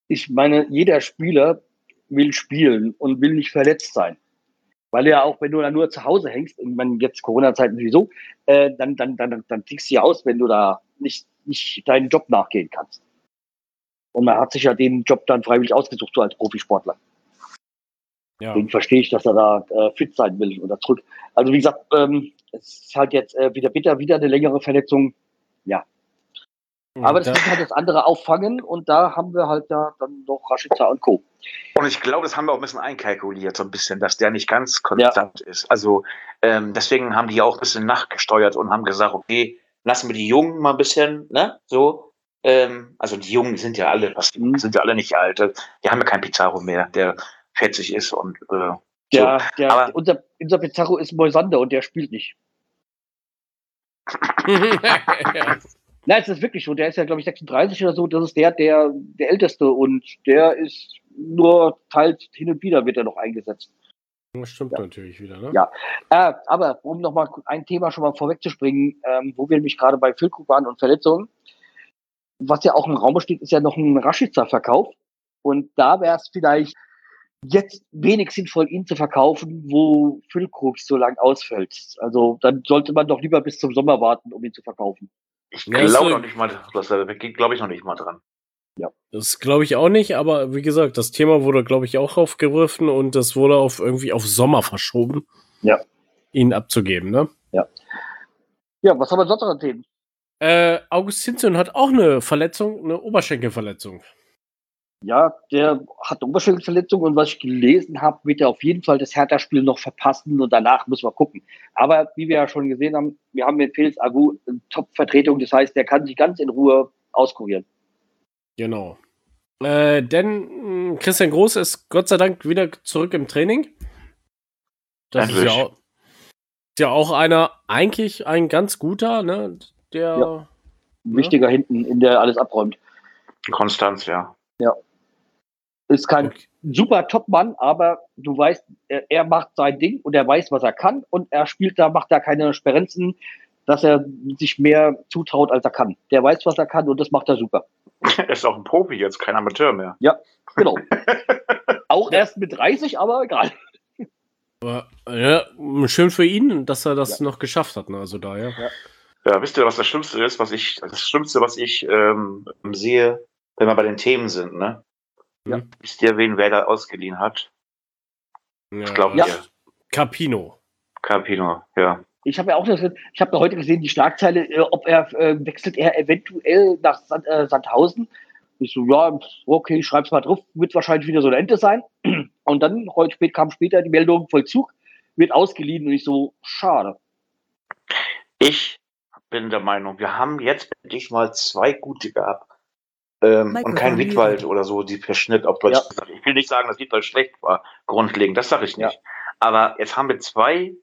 ich meine, jeder Spieler will spielen und will nicht verletzt sein. Weil ja auch, wenn du da nur zu Hause hängst, ich meine, jetzt Corona-Zeiten sowieso, äh, dann, dann, dann, dann tickst du ja aus, wenn du da nicht, nicht deinen Job nachgehen kannst. Und man hat sich ja den Job dann freiwillig ausgesucht, so als Profisportler. Ja. Deswegen verstehe ich, dass er da äh, fit sein will oder zurück. Also wie gesagt, ähm, es ist halt jetzt äh, wieder bitter, wieder eine längere Verletzung. Aber das da, muss halt das andere auffangen und da haben wir halt da dann noch Rashica und Co. Und ich glaube, das haben wir auch ein bisschen einkalkuliert, so ein bisschen, dass der nicht ganz konstant ist. Also ähm, deswegen haben die auch ein bisschen nachgesteuert und haben gesagt, okay, lassen wir die Jungen mal ein bisschen, ne, so. Ähm, also die Jungen sind ja alle, was, Mhm. sind ja alle nicht alt. Die haben ja keinen Pizarro mehr, der 40 ist und äh, Der, der, aber- unser, unser Pizarro ist Moisander und der spielt nicht. Nein, es ist wirklich so. Der ist ja, glaube ich, 36 oder so. Das ist der, der, der Älteste und der ist nur teils hin und wieder wird er noch eingesetzt. Das stimmt Ja. natürlich wieder, ne? Ja. Äh, aber um nochmal ein Thema schon mal vorwegzuspringen, ähm, wo wir nämlich gerade bei Füllkrug waren und Verletzungen, was ja auch im Raum steht, ist ja noch ein Rashica-Verkauf. Und da wäre es vielleicht jetzt wenig sinnvoll, ihn zu verkaufen, wo Füllkrug so lang ausfällt. Also dann sollte man doch lieber bis zum Sommer warten, um ihn zu verkaufen. Ich Ja, glaube noch nicht mal, dass er weggeht, glaube ich noch nicht mal dran. Das glaube ich auch nicht, aber wie gesagt, das Thema wurde, glaube ich, auch aufgegriffen und das wurde auf irgendwie auf Sommer verschoben. Ja. Ihn abzugeben, ne? Ja, was haben wir sonst noch an Themen? Äh, Augustinson hat auch eine Verletzung, eine Oberschenkelverletzung. Ja, der hat eine Oberschenkelverletzung und was ich gelesen habe, wird er auf jeden Fall das Hertha-Spiel noch verpassen und danach müssen wir gucken. Aber wie wir ja schon gesehen haben, wir haben mit Felix Agu eine Top-Vertretung, das heißt, der kann sich ganz in Ruhe auskurieren. Genau. Äh, denn mh, Christian Groß ist Gott sei Dank wieder zurück im Training. Das ist ja, auch, ist ja auch einer, eigentlich ein ganz guter, ne? Der. Ja. Ein Wichtiger hinten, in der alles abräumt. Konstanz, ja. Ist kein Okay. super Top-Mann, aber du weißt, er, er macht sein Ding und er weiß, was er kann und er spielt da, macht da keine Sperrenzen. dass er sich mehr zutraut, als er kann. Der weiß, was er kann und das macht er super. Er ist auch ein Profi jetzt, kein Amateur mehr. Genau. Auch erst mit 30, aber egal. Aber, ja, schön für ihn, dass er das noch geschafft hat. Ne? Also da, ja. Ja, wisst ihr, was das Schlimmste ist, was ich, das Schlimmste, was ich ähm, sehe, wenn wir bei den Themen sind, ne? Ja. Wisst ihr, wen wer da ausgeliehen hat? ja. Ich glaube, Ja. Capino. Capino, ja. Ich habe ja auch das, ich habe ja heute gesehen, die Schlagzeile, äh, ob er äh, wechselt er eventuell nach Sand, äh, Sandhausen. Ich so, ja, okay, ich schreib's mal drauf, wird wahrscheinlich wieder so eine Ente sein. Und dann heute spät kam später die Meldung, Vollzug, wird ausgeliehen und ich so, schade. Ich bin der Meinung, wir haben jetzt endlich mal zwei gute gehabt. Ähm, und kein. Wiedwald oder so, die Verschnitt auf Deutsch Ja. gesagt. Ich will nicht sagen, dass Wiedwald schlecht war, grundlegend, das sage ich nicht. Aber jetzt haben wir zwei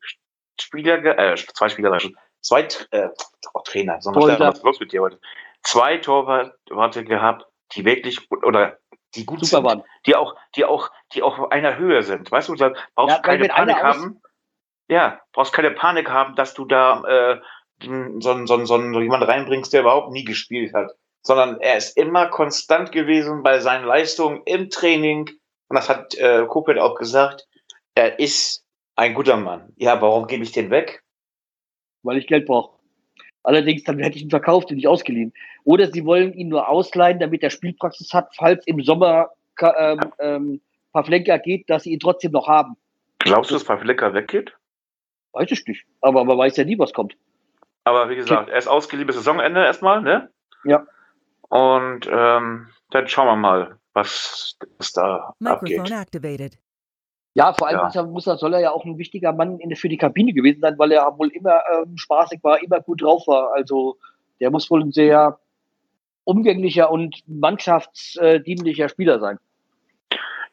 Spieler, äh, zwei Spieler, zwei äh, oh, Trainer, so was, ist los mit dir heute? Zwei Torwarte gehabt, die wirklich oder die gut Super sind, waren. die auch, die auch, die auch auf einer Höhe sind. Weißt du, da brauchst Ja, keine Panik haben. Ja, brauchst keine Panik haben, dass du da äh, so, einen- so, so, so jemanden reinbringst, der überhaupt nie gespielt hat. Sondern er ist immer konstant gewesen bei seinen Leistungen im Training. Und das hat äh, Kopel auch gesagt. Er ist ein guter Mann. Ja, warum gebe ich den weg? weil ich Geld brauche. Allerdings, dann hätte ich ihn verkauft und nicht ausgeliehen. Oder sie wollen ihn nur ausleihen, damit er Spielpraxis hat, falls im Sommer ähm, ähm, Pavlenka geht, dass sie ihn trotzdem noch haben. Glaubst du, dass Pavlika weggeht? Weiß ich nicht. Aber man weiß ja nie, was kommt. Aber wie gesagt, er ist ausgeliehen bis Saisonende erstmal, ne? Ja. Und ähm, dann schauen wir mal, was, was da Microphone abgeht. activated. Ja, vor allem Ja. Ist er, muss er, soll er ja auch ein wichtiger Mann in, für die Kabine gewesen sein, weil er wohl immer ähm, spaßig war, immer gut drauf war. Also der muss wohl ein sehr umgänglicher und mannschaftsdienlicher Spieler sein.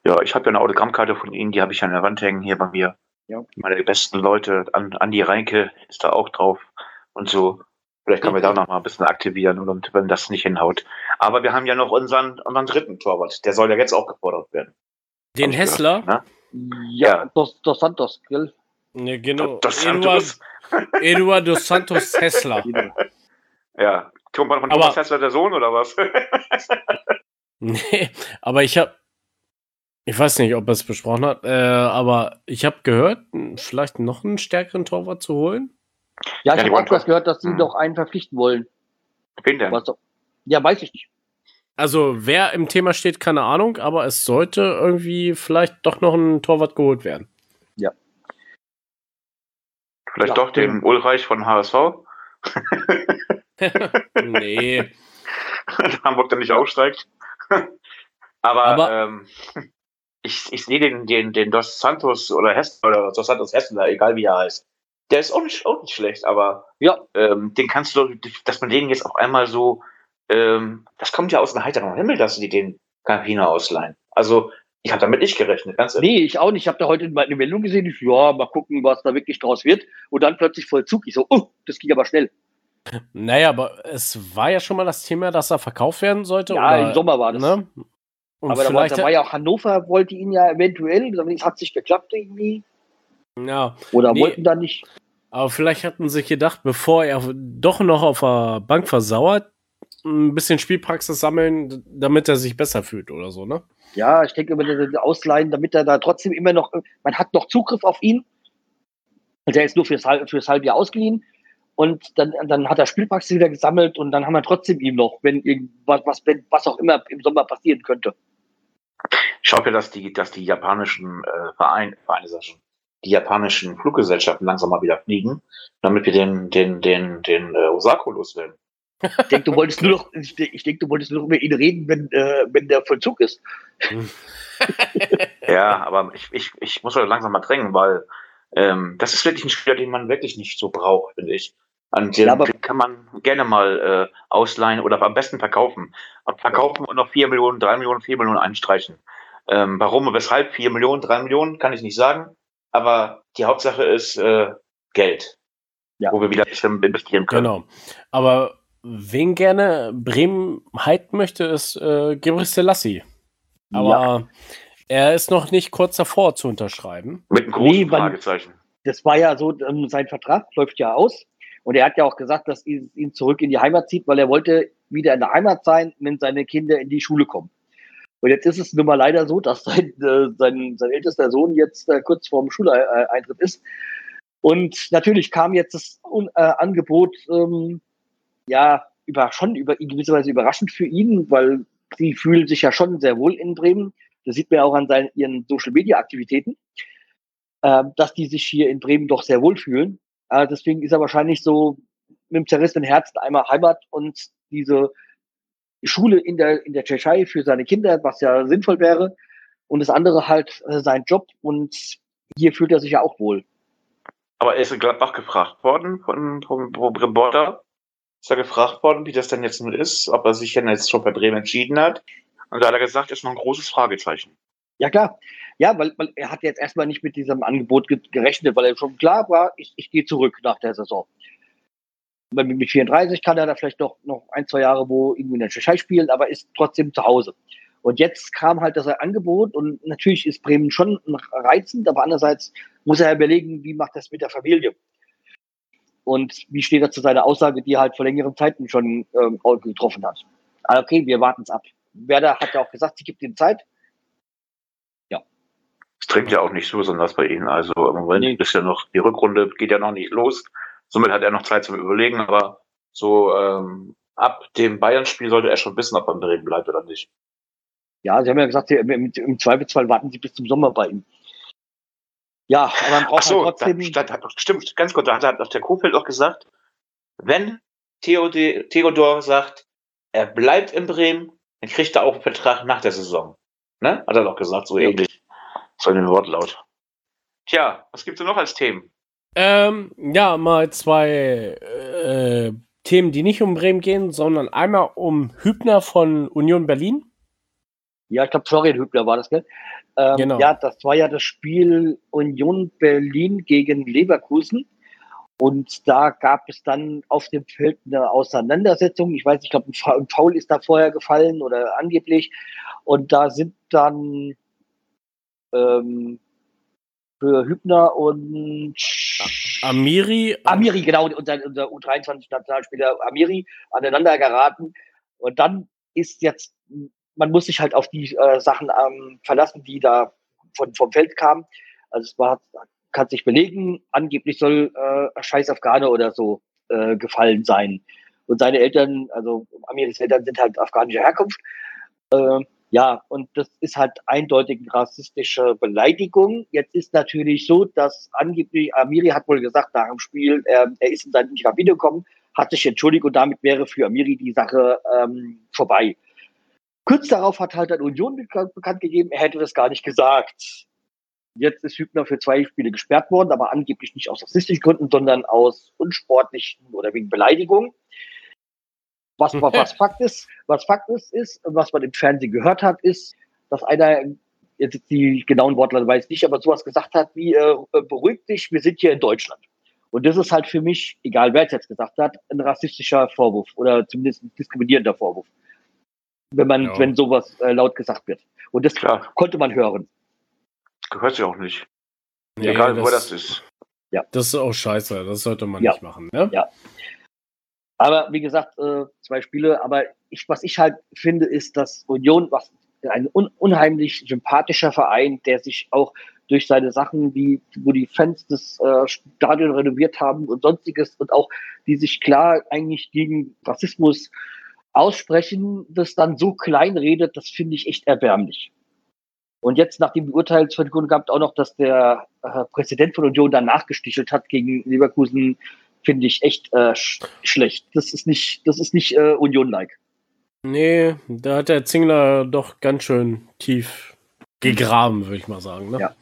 Ja, ich habe ja eine Autogrammkarte von Ihnen, die habe ich an der Wand hängen hier bei mir. Ja. Meine besten Leute, an, Andi Reinke ist da auch drauf und so. Vielleicht können wir da noch mal ein bisschen aktivieren und, wenn das nicht hinhaut. Aber wir haben ja noch unseren, unseren dritten Torwart. Der soll ja jetzt auch gefordert werden. Den Hessler. gehört, Ja, Ja. Dos, Dos Santos, gell? Ja, genau. Das Eduard, Santos. Eduardo Santos Hessler. Genau. Ja. Thomas von Aber- Thomas Hessler der Sohn oder was? Nee, aber ich habe, ich weiß nicht, ob er es besprochen hat, äh, aber ich habe gehört, vielleicht noch einen stärkeren Torwart zu holen. Ja, Ja, ich die habe auch was gehört, dass sie Hm. noch einen verpflichten wollen. Wen denn? Was, ja, weiß ich nicht. Also wer im Thema steht, keine Ahnung, aber es sollte irgendwie vielleicht doch noch ein Torwart geholt werden. Vielleicht Ja, doch den Ulreich von HSV? nee. Hamburg dann nicht aufsteigt. Aber, Aber- ähm, ich, ich sehe den, den, den Dos Santos oder Hessler oder Dos Santos Hessler, egal wie er heißt. Der ist auch nicht, auch nicht schlecht, aber Ja. ähm, den kannst du, dass man den jetzt auf einmal so, ähm, das kommt ja aus dem heiteren Himmel, dass die den Campino ausleihen. Also, ich habe damit nicht gerechnet, ganz ehrlich. Nee, ich auch nicht. Ich habe da heute eine Meldung gesehen. Ich, ja, mal gucken, was da wirklich draus wird. Und dann plötzlich Vollzug. Ich so, oh, das ging aber schnell. Naja, aber es war ja schon mal das Thema, dass er verkauft werden sollte. Ja, oder, im Sommer war das. Ne? Und aber da war, vielleicht, da war ja auch Hannover, wollte ihn ja eventuell. Es hat sich geklappt irgendwie. Ja, Oder Nee. wollten da nicht. aber vielleicht hatten sie sich gedacht, bevor er doch noch auf der Bank versauert, ein bisschen Spielpraxis sammeln, damit er sich besser fühlt oder so, ne? Ja, ich denke, wenn er ausleihen, damit er da trotzdem immer noch, man hat noch Zugriff auf ihn. Also er ist nur fürs, fürs halbe Jahr ausgeliehen. Und dann, dann hat er Spielpraxis wieder gesammelt und dann haben wir trotzdem ihm noch, wenn irgendwas, was, wenn, was auch immer im Sommer passieren könnte. Ich hoffe, dass die, dass die japanischen äh, Vereine, Vereine schon, die japanischen Fluggesellschaften langsam mal wieder fliegen, damit wir den, den, den, den äh, Osako loswerden. Ich denke, du wolltest nur noch, ich, ich denke, du wolltest nur noch über ihn reden, wenn, äh, wenn der Vollzug ist. Ja, aber ich, ich, ich muss halt langsam mal drängen, weil ähm, das ist wirklich ein Spieler, den man wirklich nicht so braucht, finde ich. Und den Ja, aber- kann man gerne mal äh, ausleihen oder am besten verkaufen. Verkaufen und noch 4 Millionen, 3 Millionen, 4 Millionen einstreichen. Ähm, warum und weshalb 4 Millionen, 3 Millionen, kann ich nicht sagen. Aber die Hauptsache ist äh, Geld. Ja. Wo wir wieder investieren können. Genau. Aber wen gerne Bremen halten möchte, ist äh, Gebre Selassie. Aber er ist noch nicht kurz davor zu unterschreiben. Mit einem großen Nee, Fragezeichen. Das war ja so, ähm, sein Vertrag läuft ja aus. Und er hat ja auch gesagt, dass ihn, ihn zurück in die Heimat zieht, weil er wollte wieder in der Heimat sein, wenn seine Kinder in die Schule kommen. Und jetzt ist es nun mal leider so, dass sein, äh, sein, sein ältester Sohn jetzt äh, kurz vorm Schuleintritt ist. Und natürlich kam jetzt das äh, Angebot, ähm, ja, über, schon über, in gewisser Weise überraschend für ihn, weil sie fühlen sich ja schon sehr wohl in Bremen. Das sieht man ja auch an seinen, ihren Social Media Aktivitäten, äh, dass die sich hier in Bremen doch sehr wohl fühlen. Äh, deswegen ist er wahrscheinlich so mit dem zerrissenen Herzen einmal Heimat und diese Schule in der, in der Tschechei für seine Kinder, was ja sinnvoll wäre. Und das andere halt äh, sein Job. Und hier fühlt er sich ja auch wohl. Aber er ist in Gladbach gefragt worden von, vom, Reporter. Ist er gefragt worden, wie das denn jetzt nun ist, ob er sich denn jetzt schon bei Bremen entschieden hat. Und da hat er gesagt, ist noch ein großes Fragezeichen. Ja, klar. Ja, weil, weil er hat jetzt erstmal nicht mit diesem Angebot gerechnet, weil er schon klar war, ich, ich gehe zurück nach der Saison mit 34 kann er da vielleicht noch, noch ein, zwei Jahre wo irgendwie in der Tschechei spielen, aber ist trotzdem zu Hause. Und jetzt kam halt das Angebot und natürlich ist Bremen schon reizend, aber andererseits muss er überlegen, wie macht das mit der Familie? Und wie steht er zu seiner Aussage, die er halt vor längeren Zeiten schon ähm, getroffen hat? Ah, okay, wir warten es ab. Werder hat ja auch gesagt, sie gibt ihm Zeit. Ja. Es trinkt ja auch nicht so besonders bei ihnen. Also im Moment nee. ist ja noch, die Rückrunde geht ja noch nicht los. Somit hat er noch Zeit zum Überlegen, aber so ähm, ab dem Bayern-Spiel sollte er schon wissen, ob er in Bremen bleibt oder nicht. Ja, Sie haben ja gesagt, im, im Zweifelsfall warten Sie bis zum Sommer bei ihm. Ja, aber man braucht Ach so, halt trotzdem. Da, da, stimmt, ganz kurz, da hat, hat der Kofeld auch gesagt, wenn Theodor, Theodor sagt, er bleibt in Bremen, dann kriegt er auch einen Vertrag nach der Saison. Ne? Hat er doch gesagt, so ähnlich. So in dem Wortlaut. Tja, was gibt's denn noch als Themen? Ähm, ja, mal zwei äh, Themen, die nicht um Bremen gehen, sondern einmal um Hübner von Union Berlin. Ja, ich glaube, Florian Hübner war das, gell? Ähm, genau. Ja, das war ja das Spiel Union Berlin gegen Leverkusen. Und da gab es dann auf dem Feld eine Auseinandersetzung. Ich weiß nicht, ich glaube, ein Foul ist da vorher gefallen oder angeblich. Und da sind dann ähm, für Hübner und Amiri. Amiri, genau, unser, unser U23-Nationalspieler Amiri aneinander geraten. Und dann ist jetzt, man muss sich halt auf die äh, Sachen ähm, verlassen, die da von, vom Feld kamen. Also es war, kann sich belegen, angeblich soll äh, Scheiß Afghane oder so äh, gefallen sein. Und seine Eltern, also Amiris Eltern sind halt afghanischer Herkunft. Äh, ja, und das ist halt eindeutig rassistische Beleidigung. Jetzt ist natürlich so, dass angeblich Amiri hat wohl gesagt nach dem Spiel, er, er ist in seine Kabine gekommen, hat sich entschuldigt und damit wäre für Amiri die Sache ähm, vorbei. Kurz darauf hat halt eine Union bekannt gegeben, er hätte das gar nicht gesagt. Jetzt ist Hübner für zwei Spiele gesperrt worden, aber angeblich nicht aus rassistischen Gründen, sondern aus unsportlichen oder wegen Beleidigung. Was, was Fakt ist, was Fakt ist, ist, was man im Fernsehen gehört hat, ist, dass einer, jetzt die genauen Wortlaute weiß ich nicht, aber sowas gesagt hat wie, äh, beruhig dich, wir sind hier in Deutschland. Und das ist halt für mich, egal wer es jetzt gesagt hat, ein rassistischer Vorwurf oder zumindest ein diskriminierender Vorwurf. Wenn man, ja. wenn sowas äh, laut gesagt wird. Und das Klar. konnte man hören. Gehört sich auch nicht. Nee, egal, das, wo das ist. Ja. Das ist auch scheiße, das sollte man ja. nicht machen. Ne? Ja. Aber wie gesagt, äh, zwei Spiele. Aber ich, was ich halt finde, ist, dass Union, was ein un unheimlich sympathischer Verein, der sich auch durch seine Sachen, wie, wo die Fans das äh, Stadion renoviert haben und sonstiges und auch die sich klar eigentlich gegen Rassismus aussprechen, das dann so klein redet, das finde ich echt erbärmlich. Und jetzt nach dem Beurteilungsverkündung gab auch noch, dass der äh, Präsident von Union danach gestichelt hat gegen Leverkusen finde ich echt äh, sch schlecht. Das ist nicht, das ist nicht äh, Union-like. Nee, da hat der Zingler doch ganz schön tief gegraben, würde ich mal sagen. Ne? Ja.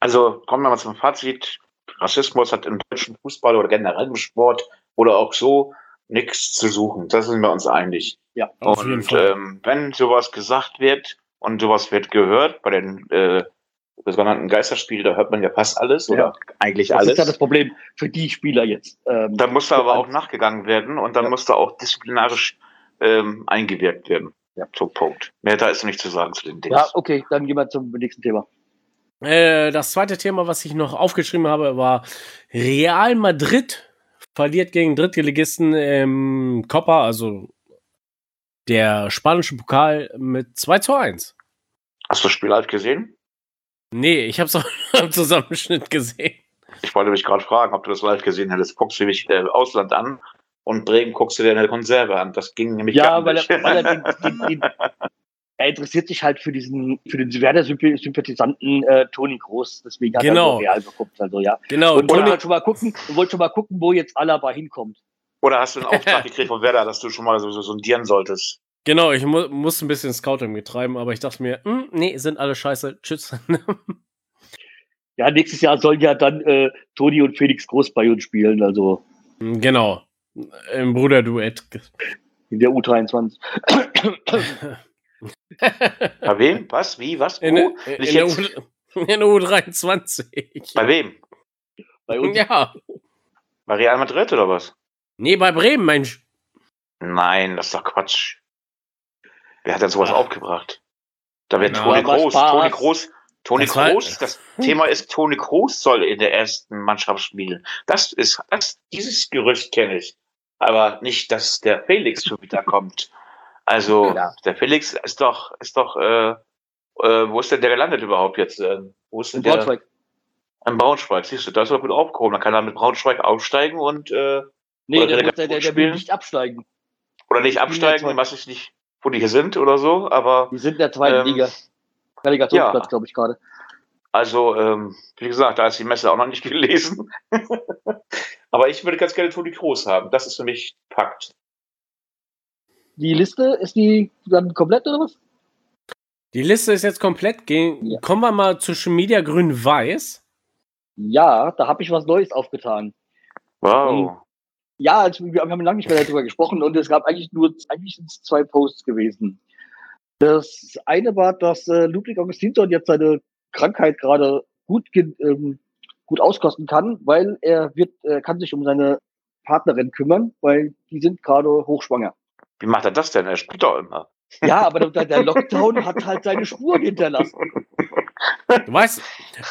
Also kommen wir mal zum Fazit. Rassismus hat im deutschen Fußball oder generell im Sport oder auch so nichts zu suchen. Das sind wir uns einig. Ja, auf und jeden Fall. Ähm, wenn sowas gesagt wird und sowas wird gehört bei den äh, sogenannten Geisterspiele, da hört man ja fast alles oder ja. eigentlich alles. Das ist ja das Problem für die Spieler jetzt. Ähm, da muss da aber auch nachgegangen werden und dann ja. muss da auch disziplinarisch ähm, eingewirkt werden. Ja. Zum Punkt. Mehr da ist nicht zu sagen zu den Dingen. Ja, okay, dann gehen wir zum nächsten Thema. Äh, das zweite Thema, was ich noch aufgeschrieben habe, war Real Madrid verliert gegen Drittligisten im Copa, also der spanische Pokal mit 2 zu 1. Hast du das Spiel live gesehen? Nee, ich hab's auch im Zusammenschnitt gesehen. Ich wollte mich gerade fragen, ob du das live gesehen hättest. Guckst du nämlich äh, Ausland an und Bremen guckst du dir eine Konserve an. Das ging nämlich Ja, gar weil er, nicht. weil er, den, den, den, er interessiert sich halt für diesen, für den Werder-Sympathisanten äh, Toni Groß. Deswegen hat Genau. er so Real geguckt. Also ja. Genau, Und wollte Toni, schon mal gucken, wollte schon mal gucken, wo jetzt Alaba hinkommt. Oder hast du einen Auftrag gekriegt von Werder, dass du schon mal so, so sondieren solltest? Genau, ich mu musste ein bisschen Scouting betreiben, aber ich dachte mir, hm, nee, sind alle scheiße, tschüss. Ja, nächstes Jahr sollen ja dann äh, Toni und Felix Groß bei uns spielen, also genau, im Bruderduett. in der U23. Bei wem? Was? Wie? Was? In, Wo? der- in, Nicht der? U, in der U23. Bei wem? Bei uns. Ja. Bei Real Madrid oder was? Nee, bei Bremen, Mensch. Nein, das ist doch Quatsch. Wer hat denn sowas Ah. aufgebracht? Da wird Na, Toni. Spaß. Toni Kroos. Toni Das Kroos. Das Thema ist, Toni Kroos soll in der ersten Mannschaft spielen. Das ist, das, dieses Gerücht kenne ich. Aber nicht, dass der Felix schon wieder kommt. Also, Ja. der Felix ist doch, ist doch, äh, äh, wo ist denn der gelandet überhaupt jetzt? Ähm, wo ist denn In der? Braunschweig. In Braunschweig, siehst du, da ist er gut aufgehoben. Dann kann er mit Braunschweig aufsteigen und, äh, Nee, Oder der, der muss, der, der, der will nicht absteigen. oder nicht absteigen, was ich nicht, wo die hier sind oder so, aber Die sind in der zweiten Ähm, Liga. Relegationsplatz, ja. glaube ich, gerade. Also, ähm, wie gesagt, da ist die Messe auch noch nicht gelesen. Aber ich würde ganz gerne Toni Kroos haben. Das ist für mich Fakt. Die Liste, ist die dann komplett oder was? Die Liste ist jetzt komplett. Gehen, Ja. Kommen wir mal zu Media Grün-Weiß. Ja, da habe ich was Neues aufgetan. Wow. Ja, also wir haben lange nicht mehr darüber gesprochen und es gab eigentlich nur eigentlich sind es zwei Posts gewesen. Das eine war, dass äh, Ludwig Augustinsson jetzt seine Krankheit gerade gut ähm, gut auskosten kann, weil er wird äh, kann sich um seine Partnerin kümmern, weil die sind gerade hochschwanger. Wie macht er das denn? Er spielt doch immer. Ja, aber der, der Lockdown hat halt seine Spuren hinterlassen. Du weißt,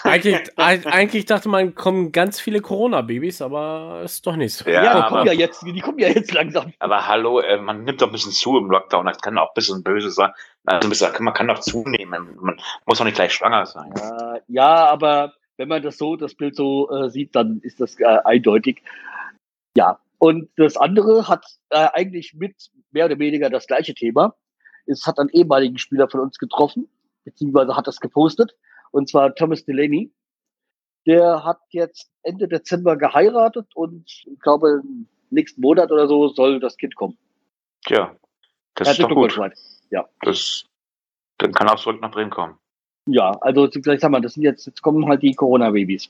eigentlich, eig- eigentlich dachte man, kommen ganz viele Corona-Babys, aber ist doch nicht so. Ja, Ja, die aber- kommen ja jetzt, die kommen ja jetzt langsam. Aber hallo, äh, man nimmt doch ein bisschen zu im Lockdown. Das kann auch ein bisschen böse sein. Also, ein bisschen- man kann doch zunehmen. Man muss doch nicht gleich schwanger sein. Ja, aber wenn man das so, das Bild so äh, sieht, dann ist das äh, eindeutig. Ja. Und das andere hat äh, eigentlich mit mehr oder weniger das gleiche Thema. Es hat einen ehemaligen Spieler von uns getroffen, beziehungsweise hat das gepostet, und zwar Thomas Delaney. Der hat jetzt Ende Dezember geheiratet und ich glaube, nächsten Monat oder so soll das Kind kommen. Tja, das ist Herzlichen doch gut. Mike. Das, dann kann er auch zurück nach Bremen kommen. Ja, also vielleicht sagen wir, das sind jetzt, jetzt kommen halt die Corona-Babys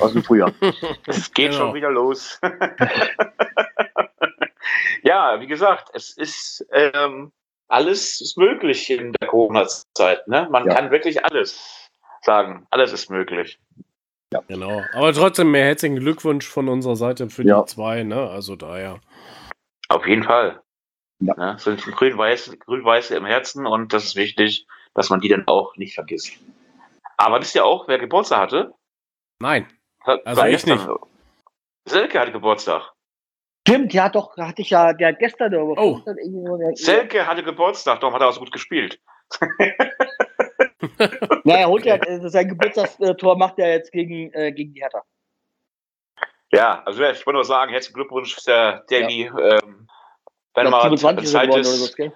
aus dem Frühjahr. Es geht Genau. schon wieder los. ja, wie gesagt, es ist ähm, alles ist möglich in der Corona-Zeit. Ne? Man Ja. kann wirklich alles sagen. Alles ist möglich. Genau. Aber trotzdem mehr herzlichen Glückwunsch von unserer Seite für Ja. die zwei, ne? Also daher. Auf jeden Fall. Ja. Ne? Sind grün-weiß, grün-weiße im Herzen und das ist wichtig, dass man die dann auch nicht vergisst. Aber wisst ihr auch, wer Geburtstag hatte? Nein. Also war ich gestern. Selke hatte Geburtstag. Stimmt, ja doch, hatte ich ja, der hat gestern oder Oh. der- Selke hatte Geburtstag, darum hat er auch so gut gespielt. Ja, er holt ja, äh, sein Geburtstagstor macht er jetzt gegen, äh, gegen die Hertha. Ja, also ja, ich wollte nur sagen, herzlichen Glückwunsch, der Davy. Ähm, wenn Ich glaub, mal 27 ist er Zeit geworden oder ist. so, gell?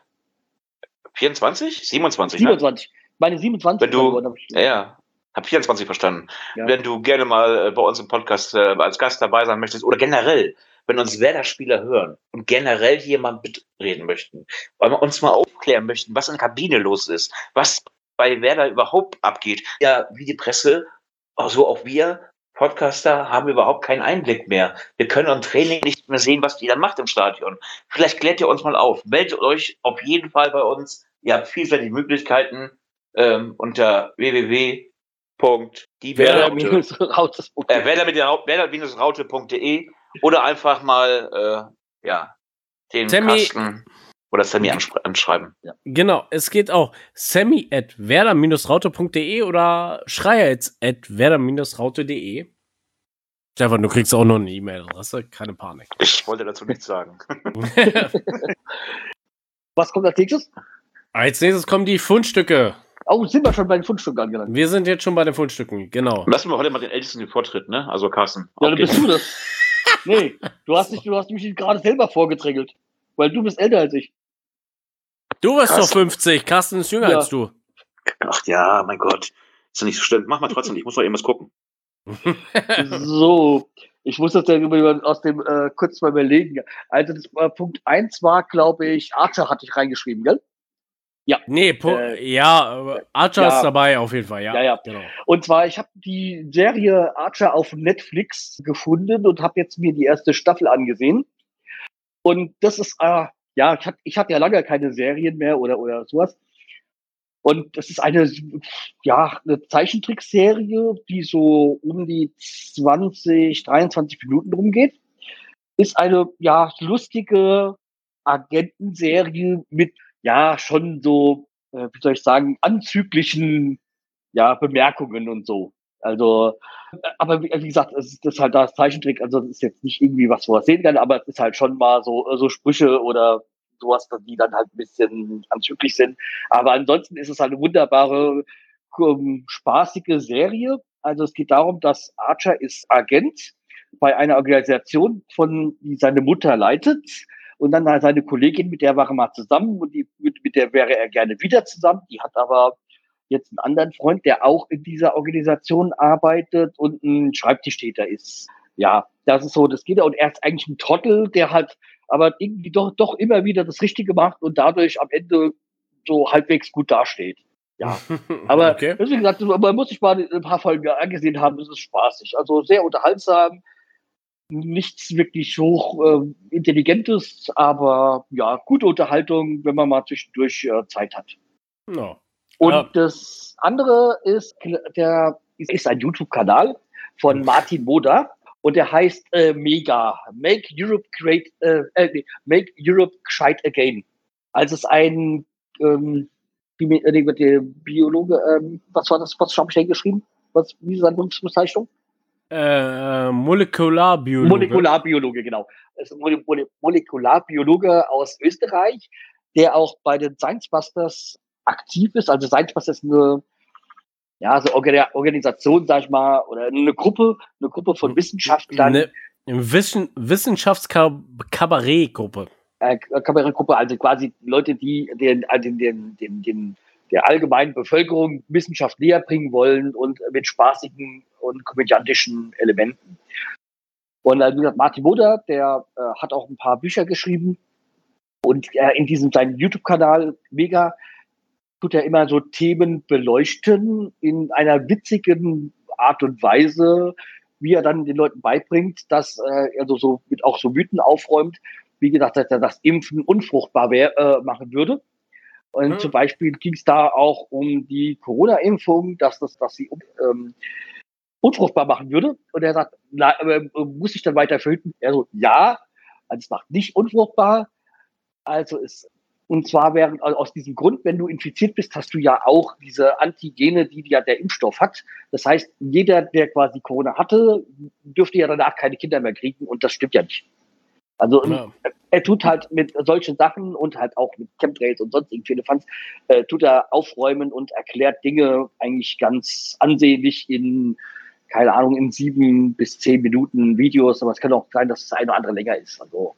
24? 27, ne? 27. Meine 27 Wenn ist du- geworden, hab ich- Ja, ja. Hab 24 verstanden. Ja. Wenn du gerne mal äh, bei uns im Podcast äh, als Gast dabei sein möchtest oder generell, wenn uns Werder-Spieler hören und generell mal mitreden möchten, weil wir uns mal aufklären möchten, was in der Kabine los ist, was bei Werder überhaupt abgeht. Ja, wie die Presse, also auch wir Podcaster haben überhaupt keinen Einblick mehr. Wir können im Training nicht mehr sehen, was die da macht im Stadion. Vielleicht klärt ihr uns mal auf. Meldet euch auf jeden Fall bei uns. Ihr habt vielfältige Möglichkeiten ähm, unter www.diewerder minus raus. werder mit der Rau- werder-raute.de oder einfach mal äh, ja den Sammy- Carsten oder Sammy anschreiben. Genau, es geht auch sammy at werder-raute.de oder schreier at werder-raute.de. Stefan, du kriegst auch noch eine E-Mail-Adresse, keine Panik. Ich wollte dazu nichts sagen. Was kommt als nächstes? Als nächstes kommen die Fundstücke. Oh, sind wir schon bei den Fundstücken angelangt. Wir sind jetzt schon bei den Fundstücken, genau. Lassen wir heute mal den Ältesten den Vortritt, ne? Also Carsten. Ja, dann bist du das. Nee, du hast, dich, du hast mich gerade selber vorgedrängelt. Weil du bist älter als ich. Du bist doch 50, Carsten ist jünger Ja. als du. Ach ja, mein Gott. Ist ja nicht so schlimm. Mach mal trotzdem, ich muss noch irgendwas gucken. So, ich muss das ja über- aus dem äh, kurz mal überlegen. Also das äh, Punkt 1 war, glaube ich, Archer hatte ich reingeschrieben, gell? Nee, po Äh, ja, aber Archer ja. ist dabei auf jeden Fall, ja. Ja, ja. Genau. Und zwar, ich habe die Serie Archer auf Netflix gefunden und habe jetzt mir die erste Staffel angesehen. Und das ist, äh, ja, ich hatte, ich hatte ja lange keine Serien mehr oder, oder sowas. Und das ist eine, ja, eine Zeichentrickserie, die so um die 20, 23 Minuten rumgeht. Ist eine, ja, lustige Agentenserie mit, ja, schon so, äh, wie soll ich sagen, anzüglichen ja, Bemerkungen und so. Also, äh, aber wie, wie gesagt, es ist das ist halt das Zeichentrick, also das ist jetzt nicht irgendwie was, wo man sehen kann, aber es ist halt schon mal so, so Sprüche oder sowas, die dann halt ein bisschen anzüglich sind. Aber ansonsten ist es halt eine wunderbare, ähm, spaßige Serie. Also es geht darum, dass Archer ist Agent bei einer Organisation, von die seine Mutter leitet. Und dann halt seine Kollegin, mit der war er mal zusammen und die, mit, mit der wäre er gerne wieder zusammen. Die hat aber jetzt einen anderen Freund, der auch in dieser Organisation arbeitet und ein Schreibtischtäter ist. Ja, das ist so, das geht ja. Und er ist eigentlich ein Trottel, der halt aber irgendwie doch, doch immer wieder das Richtige macht und dadurch am Ende so halbwegs gut dasteht. Ja, aber okay. wie gesagt, man muss sich mal ein paar Folgen angesehen haben, es ist spaßig. Also sehr unterhaltsam, nichts wirklich hoch äh, intelligentes, aber ja, gute Unterhaltung, wenn man mal zwischendurch äh, Zeit hat. No. Und Ja. das andere ist, der ist, ein YouTube-Kanal von Martin Moda und der heißt äh, Mega Make Europe Great, äh, äh, nee, Make Europe Gescheit Again. Also es ist ein ähm, Bi äh, Biologe, ähm, was war das, was habe ich hingeschrieben? Was, wie ist seine Berufsbezeichnung? Äh, Molekularbiologe. Molekularbiologe, genau. Ein Mole Mole Molekularbiologe aus Österreich, der auch bei den Science Busters aktiv ist. Also Science Busters ist eine ja, so Organ Organisation, sag ich mal, oder eine Gruppe, eine Gruppe von Wissenschaftlern, Eine Wissen Wissenschaftskabarettgruppe. äh, Kabarettgruppe, also quasi Leute, die den, äh, den, den, den, den der allgemeinen Bevölkerung Wissenschaft näher bringen wollen und mit spaßigen und komödiantischen Elementen. Und äh, wie gesagt, Martin Moder, der äh, hat auch ein paar Bücher geschrieben und äh, in diesem seinen YouTube-Kanal mega tut er immer so Themen beleuchten in einer witzigen Art und Weise, wie er dann den Leuten beibringt, dass äh, er so, so mit auch so Mythen aufräumt, wie gesagt, dass er das Impfen unfruchtbar wär, äh, machen würde. Und Mhm. zum Beispiel ging es da auch um die Corona-Impfung, dass das, dass sie ähm, unfruchtbar machen würde. Und er sagt, na, äh, muss ich dann weiter verhüten? Er so, ja, also es macht nicht unfruchtbar. Also es, und zwar während, also aus diesem Grund, wenn du infiziert bist, hast du ja auch diese Antigene, die ja der Impfstoff hat. Das heißt, jeder, der quasi Corona hatte, dürfte ja danach keine Kinder mehr kriegen und das stimmt ja nicht. Also Ja. er tut halt mit solchen Sachen und halt auch mit Chemtrails und sonstigen Telefonts, äh, tut er aufräumen und erklärt Dinge eigentlich ganz ansehnlich in, keine Ahnung, in sieben bis zehn Minuten Videos, aber es kann auch sein, dass das eine oder andere länger ist. Also,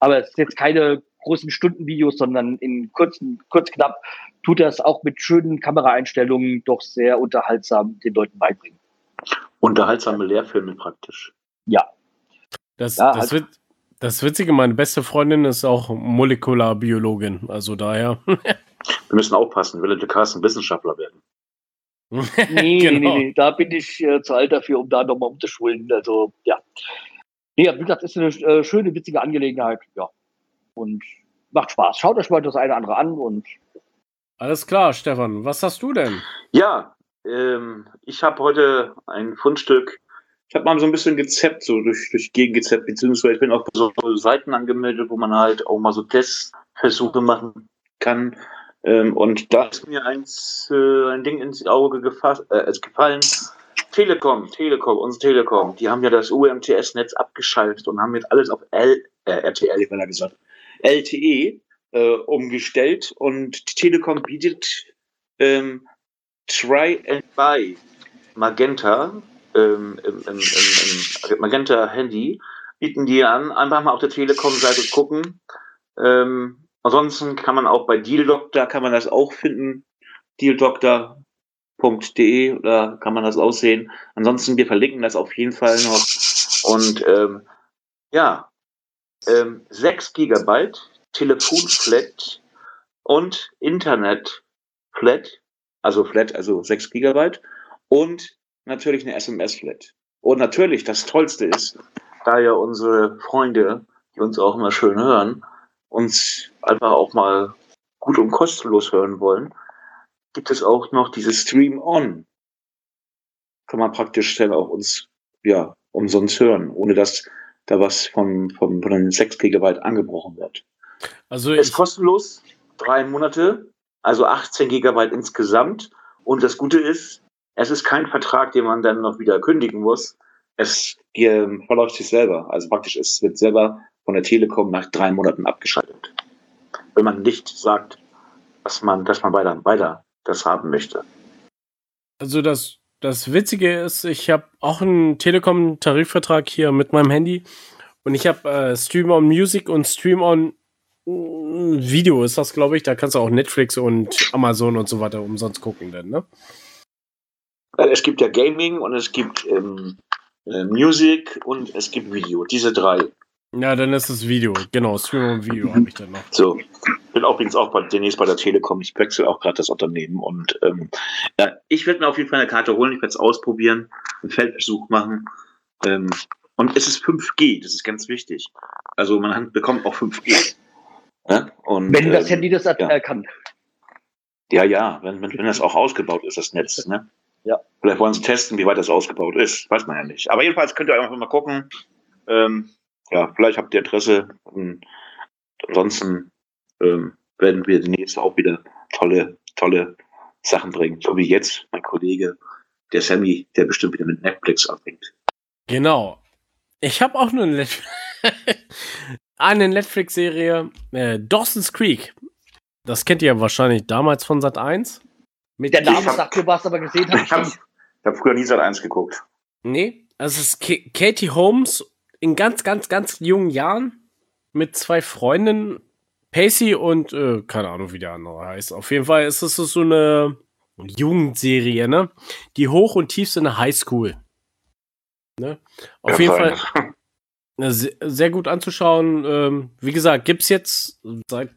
aber es ist jetzt keine großen Stundenvideos, sondern in kurzen, kurz knapp tut er es auch mit schönen Kameraeinstellungen doch sehr unterhaltsam den Leuten beibringen. Unterhaltsame Lehrfilme praktisch. Ja, Das, Ja, das, halt- das Witzige, meine beste Freundin ist auch Molekularbiologin. Also daher. Wir müssen aufpassen, will der Carsten Wissenschaftler werden. Nee, nee, Genau. nee, nee, da bin ich äh, zu alt dafür, um da nochmal umzuschulen. Also, ja. Nee, wie gesagt, ist eine äh, schöne, witzige Angelegenheit, ja. Und macht Spaß. Schaut euch mal das eine oder andere an und Alles klar, Stefan. Was hast du denn? Ja, ähm, ich habe heute ein Fundstück. Ich habe mal so ein bisschen gezappt, so durch, durch Gegend gezappt, beziehungsweise ich bin auch bei so Seiten angemeldet, wo man halt auch mal so Testversuche machen kann. Ähm, und da ist mir eins, äh, ein Ding ins Auge gefasst, äh, gefallen. Telekom, Telekom, unsere Telekom, die haben ja das UMTS-Netz abgeschaltet und haben jetzt alles auf L, äh, RTL, ich ja gesagt, LTE äh, umgestellt und die Telekom bietet ähm, Try and Buy Magenta ähm, im, im, im, im Magenta Handy bieten die an, einfach mal auf der Telekom-Seite gucken. Ähm, ansonsten kann man auch bei Deal Doctor kann man das auch finden. Dealdoctor.de oder kann man das aussehen. Ansonsten, wir verlinken das auf jeden Fall noch. Und ähm, ja, ähm, 6 Gigabyte Telefonflat und Internet-Flat, also Flat, also 6 Gigabyte und natürlich eine SMS-Flat. Und natürlich, das Tollste ist, da ja unsere Freunde, die uns auch immer schön hören, uns einfach auch mal gut und kostenlos hören wollen, gibt es auch noch dieses Stream On. Kann man praktisch dann auch uns, ja, umsonst hören, ohne dass da was von, von, von den 6 Gigabyte angebrochen wird. Also ist kostenlos, drei Monate, also 18 Gigabyte insgesamt. Und das Gute ist, es ist kein Vertrag, den man dann noch wieder kündigen muss. Es verläuft sich selber. Also praktisch, es wird selber von der Telekom nach drei Monaten abgeschaltet. Wenn man nicht sagt, dass man, dass man weiter, weiter das haben möchte. Also das, das Witzige ist, ich habe auch einen Telekom-Tarifvertrag hier mit meinem Handy und ich habe äh, Stream on Music und Stream on Video ist das, glaube ich. Da kannst du auch Netflix und Amazon und so weiter umsonst gucken, denn, ne? Äh, es gibt ja Gaming und es gibt ähm, äh, Music und es gibt Video. Diese drei. Ja, dann ist es Video. Genau, Stream und Video habe ich dann noch. So, bin auch übrigens auch bei, demnächst bei der Telekom. Ich wechsle auch gerade das Unternehmen und ähm, ja, ich werde mir auf jeden Fall eine Karte holen. Ich werde es ausprobieren, einen Feldbesuch machen. Ähm, und es ist 5G, das ist ganz wichtig. Also man bekommt auch 5G. Ja? Und, wenn das ähm, Handy das ja. kann. Ja, ja, wenn, wenn, wenn das auch ausgebaut ist, das Netz. Ne? Ja. Vielleicht wollen sie testen, wie weit das ausgebaut ist. Weiß man ja nicht. Aber jedenfalls könnt ihr einfach mal gucken. Ähm, ja, vielleicht habt ihr Interesse. Und ansonsten ähm, werden wir demnächst auch wieder tolle, tolle Sachen bringen. So wie jetzt mein Kollege, der Sammy, der bestimmt wieder mit Netflix anfängt. Genau. Ich habe auch nur eine eine Netflix-Serie, äh, Dawson's Creek. Das kennt ihr ja wahrscheinlich damals von Sat 1. Mit der Name sagt mir was, aber gesehen habe ich nicht. Ich habe früher nie Sat 1 geguckt. Nee, also es ist K Katie Holmes in ganz, ganz, ganz jungen Jahren mit zwei Freundinnen, Pacey und äh, keine Ahnung, wie der andere heißt. Auf jeden Fall ist es so eine Jugendserie, ne? Die hoch und tief sind eine Highschool. Ne? Auf ja, jeden Fall sehr gut anzuschauen. Ähm, wie gesagt, gibt's jetzt seit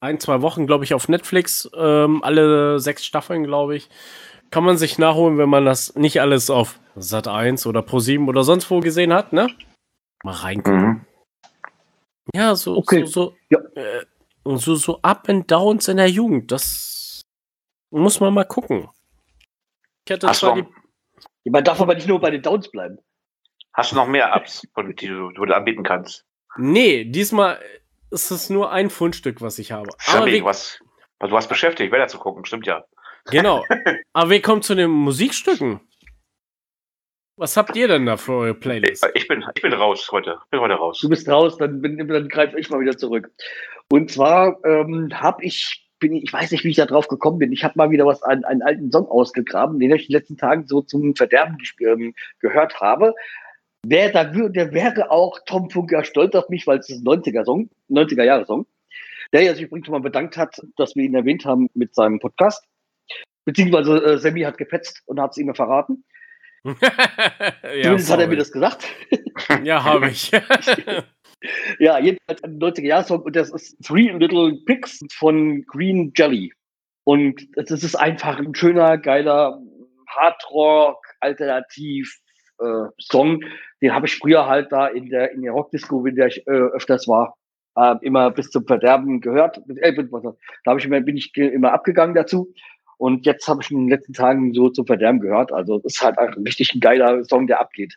ein, zwei Wochen, glaube ich, auf Netflix. Ähm, alle sechs Staffeln, glaube ich. Kann man sich nachholen, wenn man das nicht alles auf Sat 1 oder Pro 7 oder sonst wo gesehen hat, ne? Mal reingucken. Mhm. Ja, so, okay. so, so, ja. Äh, so, so Up and Downs in der Jugend. Das muss man mal gucken. Ich hatte zwar die. Man darf aber nicht nur bei den Downs bleiben. Hast du noch mehr Apps, die du, die du anbieten kannst? Nee, diesmal ist es nur ein Fundstück, was ich habe. Aber wie, was, was, du hast beschäftigt, Wetter zu gucken, stimmt ja. Genau. Aber wir kommen zu den Musikstücken. Was habt ihr denn da für eure Playlist? Ich bin, ich bin raus heute. bin heute raus. Du bist raus, dann, dann greife ich mal wieder zurück. Und zwar ähm, habe ich, bin ich, ich weiß nicht, wie ich da drauf gekommen bin. Ich habe mal wieder was, einen, einen alten Song ausgegraben, den ich in den letzten Tagen so zum Verderben ähm, gehört habe. Wer da der wäre auch Tom Funker stolz auf mich, weil es ist ein 90er-Song, 90er-Jahre-Song, der sich übrigens schon mal bedankt hat, dass wir ihn erwähnt haben mit seinem Podcast. Beziehungsweise äh, Sammy hat gepetzt und hat es ihm verraten. ja, Zumindest hat er mir das gesagt. ja, habe ich. ja, jedenfalls ein 90er-Jahre-Song und das ist Three Little Pigs von Green Jelly. Und das ist einfach ein schöner, geiler Hardrock, alternativ, äh, Song, den habe ich früher halt da in der, in der Rockdisco, in der ich äh, öfters war, äh, immer bis zum Verderben gehört. Äh, da ich immer, bin ich immer abgegangen dazu. Und jetzt habe ich in den letzten Tagen so zum Verderben gehört. Also das ist halt ein richtig ein geiler Song, der abgeht.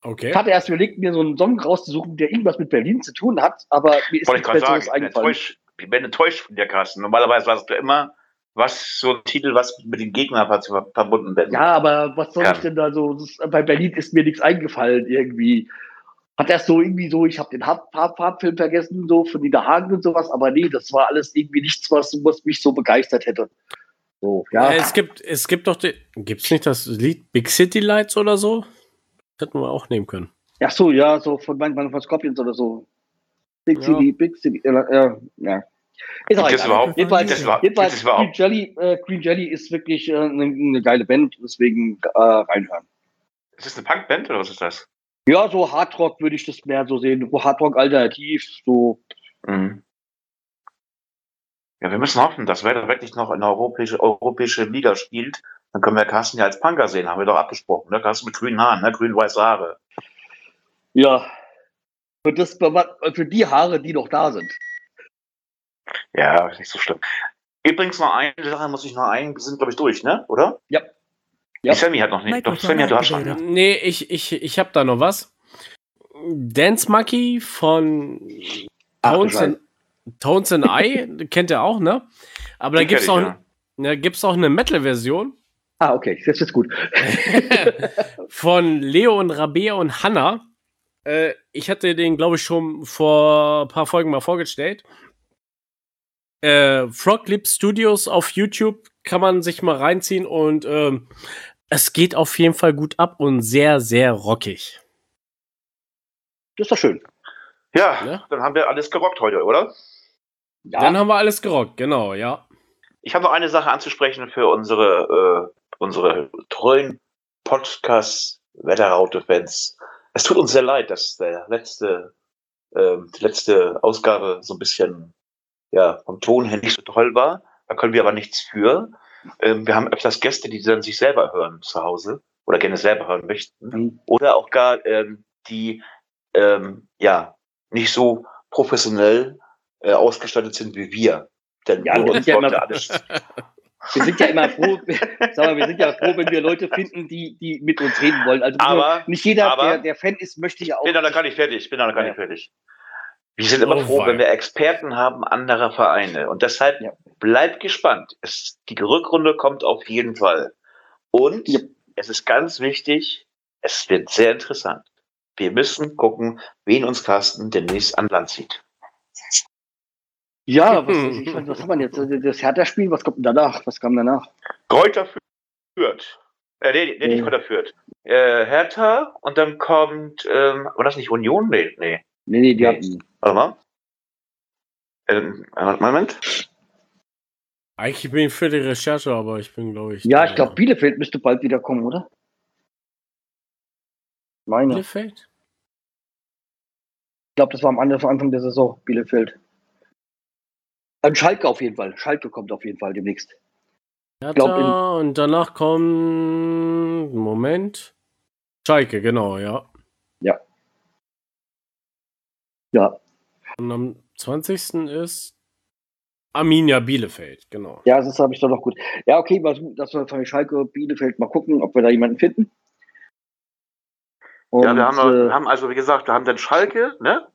Okay. Ich hatte erst überlegt, mir so einen Song rauszusuchen, der irgendwas mit Berlin zu tun hat, aber mir ist nichts Besseres eingefallen. Ich bin enttäuscht von dir, Carsten. Normalerweise warst du immer was so ein Titel, was mit dem Gegner ver- verbunden wird. Ja, aber was soll Ja. ich denn da so? Bei Berlin ist mir nichts eingefallen irgendwie. Hat erst so irgendwie so, ich habe den Farb- Farb- Farbfilm vergessen, so von Dieter Hagen und sowas, aber nee, das war alles irgendwie nichts, was, was mich so begeistert hätte. So, ja. Äh, es gibt, es gibt doch, die, gibt's nicht das Lied Big City Lights oder so? Das hätten wir auch nehmen können. Ach so, ja, so von manchmal von Scorpions oder so. Big Ja. City, Big City, äh, äh, ja. Ist auch Gibt es überhaupt, Jedenfalls, gibt es überhaupt, gibt jedenfalls es Green überhaupt. Jelly, äh, Green Jelly ist wirklich eine äh, ne- ne geile Band, deswegen äh, reinhören. Ist das eine Punkband oder was ist das? Ja, so Hardrock würde ich das mehr so sehen. So Hardrock alternativ, so. Mhm. Ja, wir müssen hoffen, dass Werder wirklich noch in der europäische, europäische Liga spielt. Dann können wir Carsten ja als Punker sehen, haben wir doch abgesprochen. Ne? Carsten mit grünen Haaren, ne? grün-weiße Haare. Ja. Für, das, für die Haare, die noch da sind. Ja, nicht so schlimm. Übrigens noch eine Sache muss ich noch ein, wir sind glaube ich durch, ne? Oder? Ja. Ja. Sammy hat noch nicht. Doch, Sammy hat du hast schon. Ne? Nee, ich, ich, ich hab da noch was. Dance Monkey von Ach, Tones and, Tones and I, kennt ihr auch, ne? Aber da gibt's kenn auch, ich, da gibt's auch eine Metal-Version Ah, okay, das ist gut. von Leo und Rabea und Hanna. Äh, ich hatte den, glaube ich, schon vor ein paar Folgen mal vorgestellt. Äh, Frog Lip Studios auf YouTube kann man sich mal reinziehen und ähm, es geht auf jeden Fall gut ab und sehr, sehr rockig. Das ist doch schön. Ja, Ne? dann haben wir alles gerockt heute, oder? Ja, Dann haben wir alles gerockt, genau, ja. Ich habe noch eine Sache anzusprechen für unsere, äh, unsere treuen Podcast-Wetterraute-Fans. Es tut uns sehr leid, dass der letzte, ähm, die letzte Ausgabe so ein bisschen ja, vom Ton her nicht so toll war. Da können wir aber nichts für. Ähm, wir haben öfters Gäste, die dann sich selber hören zu Hause oder gerne selber hören möchten. Mhm. Oder auch gar ähm, die ähm, ja nicht so professionell äh, ausgestattet sind wie wir. Denn Ja, wir sind ja immer- wir sind ja immer froh, sag mal, wir sind ja froh, wenn wir Leute finden, die, die mit uns reden wollen. Also Aber- nicht jeder, aber- der, der Fan ist, möchte ja auch. bin noch gar nicht fertig. Ich bin noch gar Ja. nicht fertig. Wir sind immer Oh, froh, wenn wir Experten haben anderer Vereine. Und deshalb Ja. Bleibt gespannt. Es, die Rückrunde kommt auf jeden Fall. Und Ja. es ist ganz wichtig, es wird sehr interessant. Wir müssen gucken, wen uns Carsten demnächst an Land zieht. Ja, was, ich, was haben wir jetzt? Das Hertha-Spiel, was kommt denn danach? Was kam danach? Kräuter führt. Äh, nee, nee, nicht. Kräuter führt. Äh, Hertha und dann kommt, ähm, war das nicht Union? Nee, nee. Nee, nee, die Nee. hatten. Warte mal. Ähm, Moment. Eigentlich bin ich für die Recherche, aber ich bin, glaube ich. Ja, da- ich glaube, Bielefeld müsste bald wieder kommen, oder? Meine. Ich Bielefeld? glaube, das war am Anfang der Saison, Bielefeld. Ein Schalke auf jeden Fall. Schalke kommt auf jeden Fall demnächst. Glaub, in- und danach kommt. Moment. Schalke, genau, ja. Ja, Und am 20. ist Arminia Bielefeld, genau. ja, das habe ich doch noch gut. Ja, okay, was, das soll von Schalke, Bielefeld mal gucken, ob wir da jemanden finden. Und, ja, wir haben, äh, wir haben also, wie gesagt, wir haben dann Schalke, ne?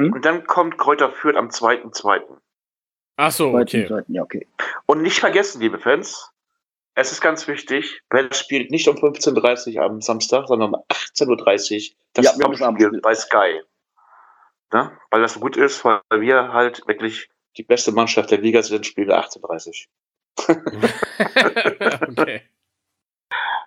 Hm? Und dann kommt Kräuter Fürth am 2.2. Ach so, okay. Ja, okay. Und nicht vergessen, liebe Fans, es ist ganz wichtig, Welt spielt nicht um 15.30 Uhr am Samstag, sondern um 18.30 Uhr das Ja, wir Abendspiel. bei Sky. Ne? Weil das so gut ist, weil wir halt wirklich die beste Mannschaft der Liga sind, spielen wir 18.30 okay.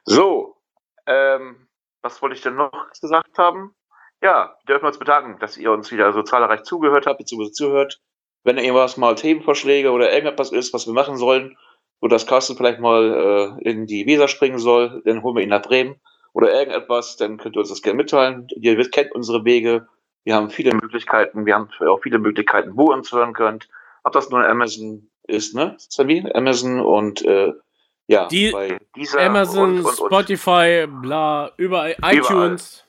So, ähm, was wollte ich denn noch gesagt haben? Ja, wir dürfen uns bedanken, dass ihr uns wieder so zahlreich zugehört habt, beziehungsweise zuhört. Wenn irgendwas mal Themenvorschläge oder irgendetwas ist, was wir machen sollen, wo das Carsten vielleicht mal äh, in die Weser springen soll, dann holen wir ihn nach Bremen oder irgendetwas, dann könnt ihr uns das gerne mitteilen. Ihr kennt unsere Wege. Wir haben viele Möglichkeiten. Wir haben auch viele Möglichkeiten, wo ihr uns hören könnt. Ob das nur Amazon ist, ne? Sammy? Amazon und äh, ja, Die- bei dieser Amazon, und, und, und. Spotify, bla, überall, iTunes.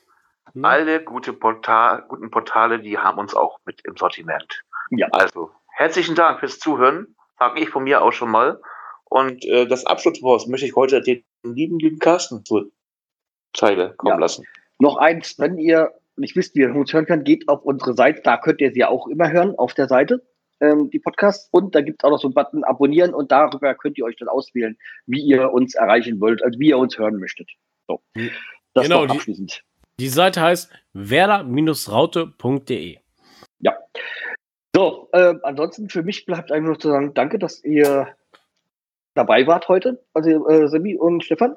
Ne? Alle gute Portal, guten Portale, die haben uns auch mit im Sortiment. Ja. Also, herzlichen Dank fürs Zuhören. Sag ich von mir auch schon mal. Und äh, das Abschlusswort möchte ich heute den lieben, lieben Carsten zur Zeile kommen Ja. lassen. Noch eins, wenn ihr nicht wisst, wie ihr uns hören könnt, geht auf unsere Seite, da könnt ihr sie auch immer hören, auf der Seite. ähm, die Podcasts. Und da gibt es auch noch so einen Button Abonnieren und darüber könnt ihr euch dann auswählen, wie ihr uns erreichen wollt, also wie ihr uns hören möchtet. So. Das Genau, noch die- abschließend. Die Seite heißt werder-raute.de. Ja. So, äh, ansonsten für mich bleibt einfach nur zu sagen, danke, dass ihr dabei wart heute, also äh, Semi und Stefan.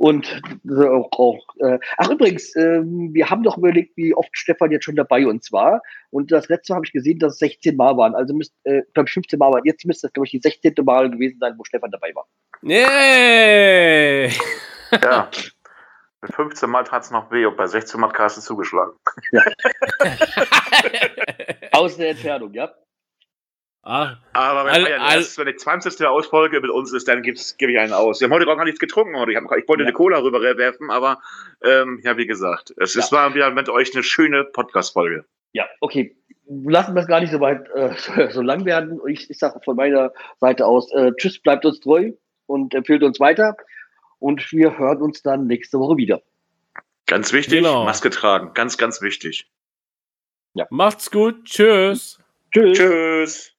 Und äh, auch, auch äh, ach übrigens, ähm, wir haben doch überlegt, wie oft Stefan jetzt schon dabei uns war. Und das letzte Mal habe ich gesehen, dass es 16 Mal waren. Also müsst, äh, glaube ich, 15 Mal waren. Jetzt müsste das, glaube ich, die 16. Mal gewesen sein, wo Stefan dabei war. Yay! Ja. Bei 15 Mal tat es noch weh und bei 16 Mal hat Carsten zugeschlagen. Aus der Entfernung, ja. Ah, Aber wenn, All- Bayern all- erst, wenn die 20. Ausfolge mit uns ist, dann gebe ich einen aus. Wir haben heute gar nichts getrunken. Heute. Ich, hab, ich wollte Ja. eine Cola rüberwerfen, aber ähm, ja, wie gesagt, es, es war wieder mit euch eine schöne Podcast-Folge. Ja, okay. Lassen wir es gar nicht so weit äh, so lang werden. Ich, ich sage von meiner Seite aus, äh, tschüss, bleibt uns treu und empfiehlt uns weiter. Und wir hören uns dann nächste Woche wieder. Ganz wichtig, Genau. Maske tragen. Ganz, ganz wichtig. macht's gut. Tschüss. Tschüss. Tschüss.